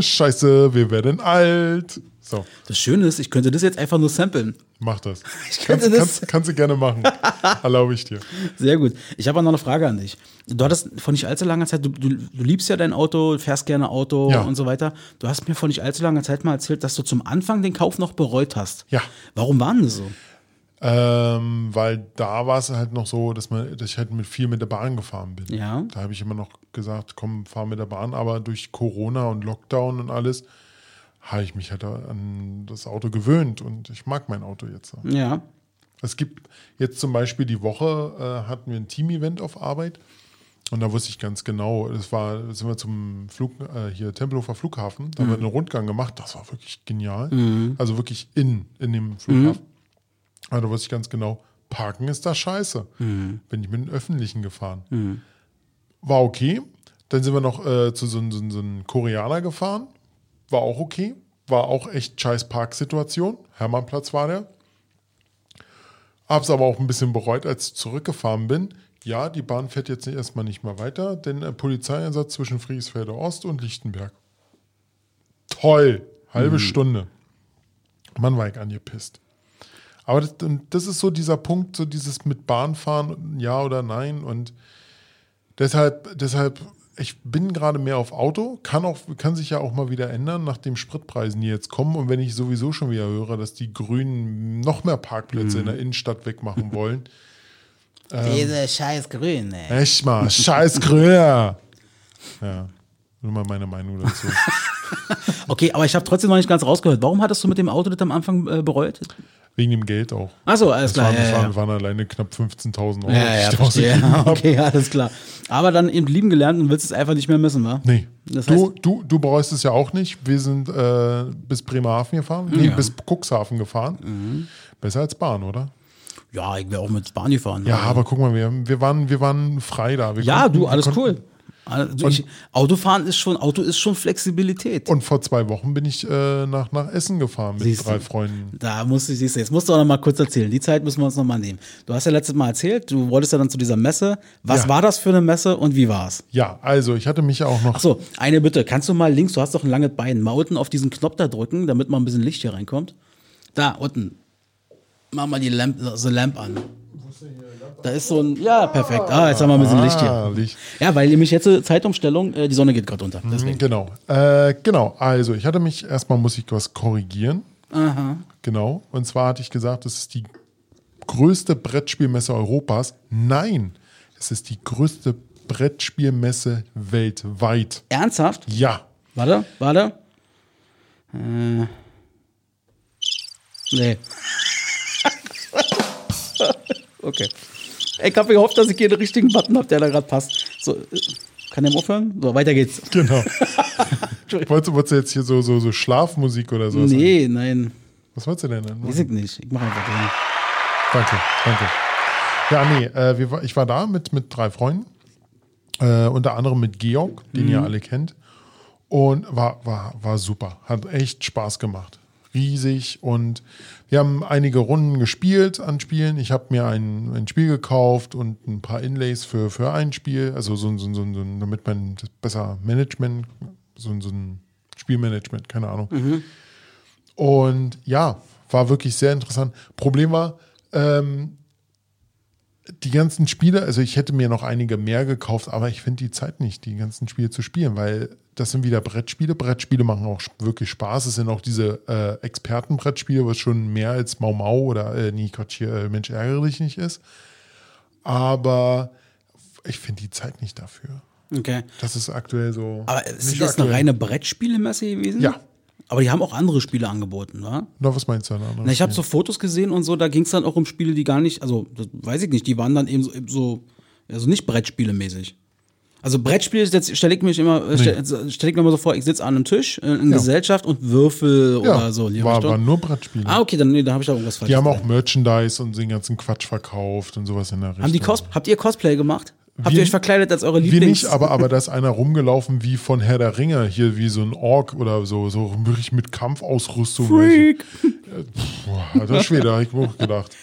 Scheiße, wir werden alt. So, Das Schöne ist, ich könnte das jetzt einfach nur samplen. mach das. *laughs* könnte Kannst, das- kannst, kannst du gerne machen. *laughs* Erlaube ich dir. Sehr gut. Ich habe auch noch eine Frage an dich. Du hattest vor nicht allzu langer Zeit, du, du, du liebst ja dein Auto, fährst gerne Auto Ja. und so weiter. Du hast mir vor nicht allzu langer Zeit mal erzählt, dass du zum Anfang den Kauf noch bereut hast. Ja. Warum war denn das so? Ähm, weil da war es halt noch so, dass, man, dass ich halt mit viel mit der Bahn gefahren bin. Ja. Da habe ich immer noch gesagt, komm, fahr mit der Bahn. Aber durch Corona und Lockdown und alles habe ich mich halt an das Auto gewöhnt und ich mag mein Auto jetzt. Ja. Es gibt jetzt zum Beispiel die Woche äh, hatten wir ein Team-Event auf Arbeit und da wusste ich ganz genau, das war, sind wir zum Flug, äh, hier Tempelhofer Flughafen, da haben wir einen Rundgang gemacht, das war wirklich genial. Also wirklich in, in dem Flughafen. Aber da wusste ich ganz genau, Parken ist da scheiße. Bin ich mit den Öffentlichen gefahren. War okay. Dann sind wir noch äh, zu so, so, so einem Koreaner gefahren. War auch okay. War auch echt scheiß Parksituation. Hermannplatz war der. Hab's aber auch ein bisschen bereut, als ich zurückgefahren bin. Ja, die Bahn fährt jetzt erstmal nicht mehr weiter, denn ein Polizeieinsatz zwischen Friesfelder Ost und Lichtenberg. Toll. Halbe Stunde. Mann, war ich angepisst. Aber das, und das ist so dieser Punkt, so dieses mit Bahnfahren, ja oder nein. Und deshalb, deshalb, ich bin gerade mehr auf Auto, kann, auch, kann sich ja auch mal wieder ändern nach den Spritpreisen, die jetzt kommen. Und wenn ich sowieso schon wieder höre, dass die Grünen noch mehr Parkplätze in der Innenstadt wegmachen *laughs* wollen. Diese scheiß Grün, ey. Echt mal, scheiß Grüner. Ja, nur mal meine Meinung dazu. *laughs* Okay, aber ich habe trotzdem noch nicht ganz rausgehört. Warum hattest du mit dem Auto das am Anfang äh, bereut? Wegen dem Geld auch. Achso, alles Das klar. waren, ja, das ja, waren, waren alleine knapp 15.000 Euro. ja, ja, ich Ja, *laughs* okay, alles klar. Aber dann eben lieben gelernt und willst es einfach nicht mehr missen, wa? Nee. Das du, heißt- du, du bereust es ja auch nicht. Wir sind äh, bis Bremerhaven gefahren, nee, bis Cuxhaven gefahren. Mhm. Besser als Bahn, oder? Ja, ich wäre auch mit Bahn gefahren. Ja, aber guck mal, wir, wir, waren, wir waren frei da. Wir Ja, konnten- du, alles konnten- cool. Also ich, Autofahren ist schon, Auto ist schon Flexibilität. Und vor zwei Wochen bin ich äh, nach, nach Essen gefahren mit Siehst du. drei Freunden. Da musst du, siehst du, jetzt musst du auch noch mal kurz erzählen. Die Zeit müssen wir uns noch mal nehmen. Du hast ja letztes Mal erzählt, du wolltest ja dann zu dieser Messe. Was Ja. war das für eine Messe und wie war's? Ja, also ich hatte mich ja auch noch. Achso, eine Bitte. Kannst du mal links, du hast doch ein langes Bein, mal unten auf diesen Knopf da drücken, damit mal ein bisschen Licht hier reinkommt. Da, unten. Mach mal die Lamp, the Lamp an. Da ist so ein, ja, perfekt. Ah, jetzt haben wir ein bisschen Licht Ah, hier. Licht. Ja, weil nämlich jetzt Zeitumstellung, äh, die Sonne geht gerade unter. Deswegen. Genau. Äh, genau. Also ich hatte mich, erstmal muss ich was korrigieren. Genau. Und zwar hatte ich gesagt, das ist die größte Brettspielmesse Europas. Nein, es ist die größte Brettspielmesse weltweit. Ernsthaft? Ja. Warte, warte. Äh. Nee. *laughs* okay. Ich habe gehofft, dass ich hier den richtigen Button habe, der da gerade passt. So, äh, kann der mal aufhören? So, weiter geht's. Genau. *laughs* wolltest, du- wolltest du jetzt hier so, so, so Schlafmusik oder sowas? Nee, nein. Was wolltest du denn? dann? Weiß ich nicht. Ich mache einfach den. Danke, danke. Ja, nee, äh, wir, ich war da mit, mit drei Freunden, äh, unter anderem mit Georg, den ihr alle kennt. Und war, war, war super. Hat echt Spaß gemacht. Riesig. Und wir haben einige Runden gespielt an Spielen. Ich habe mir ein, ein Spiel gekauft und ein paar Inlays für, für ein Spiel. Also so, so, so, so damit man das besser Management, so, so ein Spielmanagement, keine Ahnung. Und ja, war wirklich sehr interessant. Problem war, ähm, die ganzen Spiele, also ich hätte mir noch einige mehr gekauft, aber ich finde die Zeit nicht, die ganzen Spiele zu spielen, weil das sind wieder Brettspiele. Brettspiele machen auch wirklich Spaß. Es sind auch diese äh, Expertenbrettspiele, was schon mehr als Mau Mau oder, äh, nee, Quatsch, hier, äh, Mensch, ärgere dich nicht ist. Aber ich finde die Zeit nicht dafür. Okay. Das ist aktuell so. Aber ist das eine aktuell. reine Brettspielemesse gewesen? Ja. Aber die haben auch andere Spiele angeboten, wa? Na, was meinst du denn? Na, ich habe so Fotos gesehen und so, da ging es dann auch um Spiele, die gar nicht, also das weiß ich nicht, die waren dann eben so, eben so also nicht Brettspielemäßig. Also Brettspiele, jetzt stelle ich mich immer, äh, stelle stell ich mir immer so vor, ich sitze an einem Tisch äh, in Ja. Gesellschaft und würfel ja, oder so. die war, waren nur Brettspiele. ah, okay, dann nee, da habe ich da irgendwas falsch Die haben auch Merchandise und den ganzen Quatsch verkauft und sowas in der Richtung. Haben die Cos habt ihr Cosplay gemacht? Habt Wir- ihr euch verkleidet als eure Wir Lieblings... nicht, aber, aber da ist einer rumgelaufen wie von Herr der Ringe, hier wie so ein Ork oder so, so wirklich mit Kampfausrüstung. Freak! Boah, das ist schwer, da habe ich mir auch gedacht.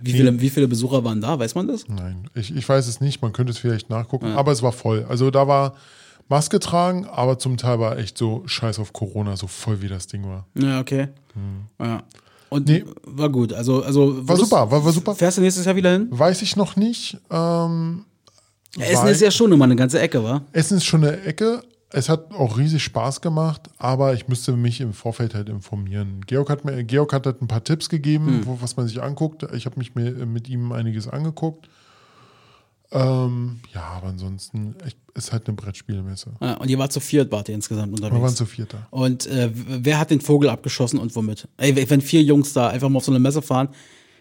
Wie viele, wie viele Besucher waren da? Weiß man das? Nein, ich, ich weiß es nicht, man könnte es vielleicht nachgucken, aber es war voll. Also da war, Maske tragen, aber zum Teil war echt so scheiß auf Corona, so voll wie das Ding war. Ja, okay. Ja. Und Nee. war gut. Also, also War super, war, war super. Fährst du nächstes Jahr wieder hin? Weiß ich noch nicht. Ähm, Ja, Essen ist ja schon immer eine ganze Ecke, wa? Essen ist schon eine Ecke. Es hat auch riesig Spaß gemacht, aber ich müsste mich im Vorfeld halt informieren. Georg hat mir, Georg hat halt ein paar Tipps gegeben, wo, was man sich anguckt. Ich habe mich mir, mit ihm einiges angeguckt. Ähm, ja, aber ansonsten echt, ist halt eine Brettspielmesse. Ja, und ihr wart zu viert, wart ihr insgesamt Wir waren unterwegs. zu vierter. Und äh, wer hat den Vogel abgeschossen und womit? Ey, wenn vier Jungs da einfach mal auf so eine Messe fahren,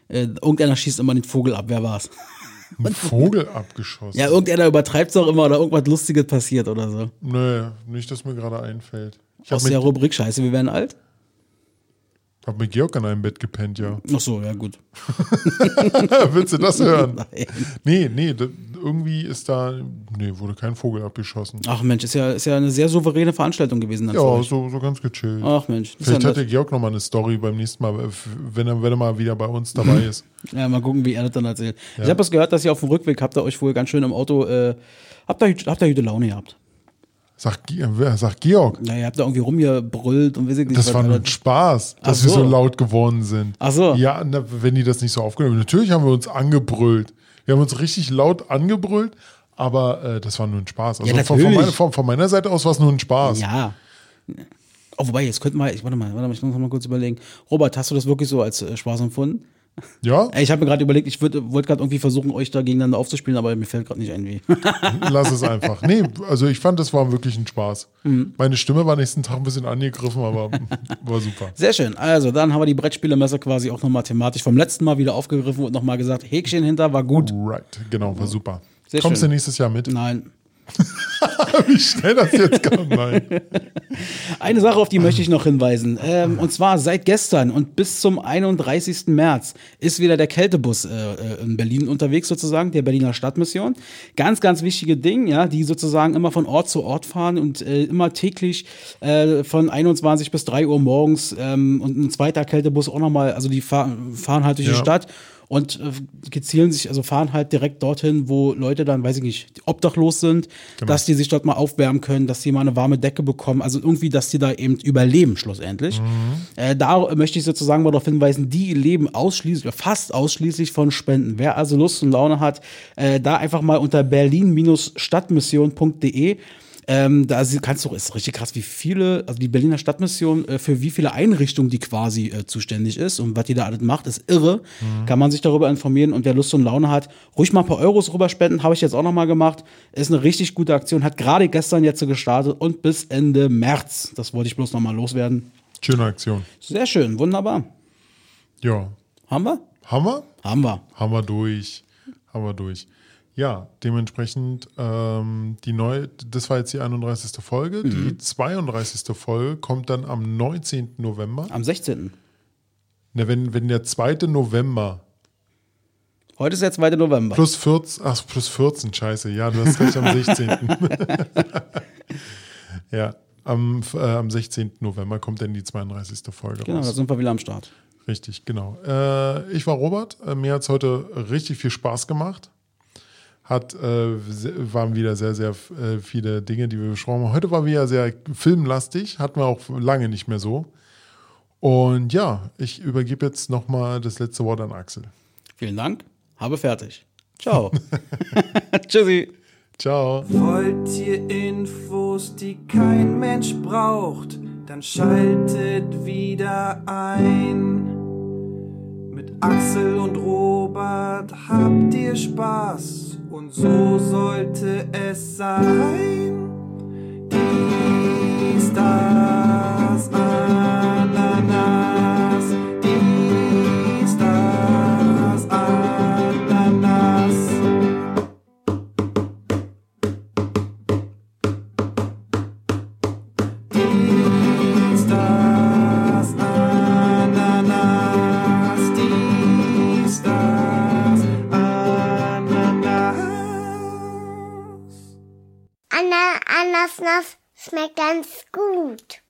äh, irgendeiner schießt immer den Vogel ab. Wer war's? Ein Vogel abgeschossen. Ja, irgendeiner übertreibt's doch immer oder irgendwas Lustiges passiert oder so. Nö, nicht, dass mir gerade einfällt. Ich Aus der Rubrik Scheiße, wir werden alt? hab mit Georg an einem Bett gepennt, ja. Ach so, ja gut. *laughs* Willst du das hören? *laughs* Nein. Nee, nee, irgendwie ist da, nee, wurde kein Vogel abgeschossen. Ach Mensch, ist ja, ist ja eine sehr souveräne Veranstaltung gewesen. Ja, so, so ganz gechillt. Ach Mensch, Vielleicht ja hat der. Georg nochmal eine Story beim nächsten Mal, äh, wenn er, wenn er mal wieder bei uns dabei ist. *laughs* Ja, mal gucken, wie er das dann erzählt. Ich habe das gehört, dass ihr auf dem Rückweg habt ihr euch wohl ganz schön im Auto, äh, habt ihr, habt ihr gute Laune gehabt. Sagt, wer- sagt Georg, Ja, ihr habt da irgendwie rumgebrüllt und weiß ich nicht. das war nur ein. Spaß, dass Ach wir so so. laut geworden sind. Ach so. Ja, wenn die das nicht so aufgenommen haben. Natürlich haben wir uns angebrüllt. Wir haben uns richtig laut angebrüllt, aber äh, das war nur ein Spaß. Also Ja, von, von, meiner, von, von meiner Seite aus war es nur ein Spaß. Ja. Oh, wobei, jetzt könnten wir, ich warte mal, warte mal, ich muss noch mal kurz überlegen. Robert, hast du das wirklich so als äh, Spaß empfunden? Ja? Ich habe mir gerade überlegt, ich wollte gerade irgendwie versuchen, euch da gegeneinander aufzuspielen, aber mir fällt gerade nicht ein, wie. *laughs* Lass es einfach. Nee, also ich fand, das war wirklich ein Spaß. Mhm. Meine Stimme war nächsten Tag ein bisschen angegriffen, aber war super. *laughs* Sehr schön. Also, dann haben wir die Brettspielemesse quasi auch nochmal thematisch vom letzten Mal wieder aufgegriffen und nochmal gesagt, Häkchen hinter war gut. Right, genau, war super. Sehr Kommst schön. du nächstes Jahr mit? Nein. *laughs* Wie schnell das jetzt kam? Nein. *laughs* Eine Sache, auf die möchte ich noch hinweisen. Ähm, und zwar seit gestern und bis zum 31. März ist wieder der Kältebus äh, äh, in Berlin unterwegs, sozusagen, der Berliner Stadtmission. Ganz, ganz wichtige Ding, ja, die sozusagen immer von Ort zu Ort fahren und äh, immer täglich äh, von 21 bis 3 Uhr morgens ähm, und ein zweiter Kältebus auch nochmal, also die fahr fahren halt durch die Ja. Stadt und äh, gezielen sich, also fahren halt direkt dorthin, wo Leute dann, weiß ich nicht, obdachlos sind, dass die sich dort mal aufwärmen können, dass die mal eine warme Decke bekommen, also irgendwie, dass die da eben überleben schlussendlich. Äh, da möchte ich sozusagen mal darauf hinweisen, die leben ausschließlich, oder fast ausschließlich von Spenden. Wer also Lust und Laune hat, äh, da einfach mal unter berlin-stadtmission.de ähm, da sie- kannst du, ist richtig krass, wie viele, also die Berliner Stadtmission, äh, für wie viele Einrichtungen die quasi äh, zuständig ist und was die da alles macht, ist irre. Kann man sich darüber informieren und wer Lust und Laune hat, ruhig mal ein paar Euros rüber spenden, habe ich jetzt auch nochmal gemacht. Ist eine richtig gute Aktion, hat gerade gestern jetzt so gestartet und bis Ende März. Das wollte ich bloß nochmal loswerden. Schöne Aktion. Sehr schön, wunderbar. Ja. Haben wir? Hammer? Haben wir. Haben wir durch. Haben wir durch. Ja, dementsprechend ähm, die neue, das war jetzt die 31. Folge. Mhm. Die 32. Folge kommt dann am 19. November. Am 16. Na, wenn, wenn der 2. November Heute ist der 2. November. plus 14, ach, plus 14, scheiße, ja, du hast recht, am 16. *laughs* ja, am, äh, am 16. November kommt dann die 32. Folge Genau, da raus. sind wir wieder am Start. Richtig, genau. Äh, ich war Robert. Äh, mir hat es heute richtig viel Spaß gemacht. Hat, äh, waren wieder sehr, sehr äh, viele Dinge, die wir besprochen haben. Heute war wieder sehr filmlastig, hatten wir auch lange nicht mehr so. Und ja, ich übergebe jetzt nochmal das letzte Wort an Axel. Vielen Dank. Habe fertig. Ciao. *laughs* *laughs* Tschüssi. Ciao. Wollt ihr Infos, die kein Mensch braucht, dann schaltet wieder ein. Mit Axel und Robert habt ihr Spaß und so sollte es sein. Dies, das, Ananas. Schmeckt ganz gut.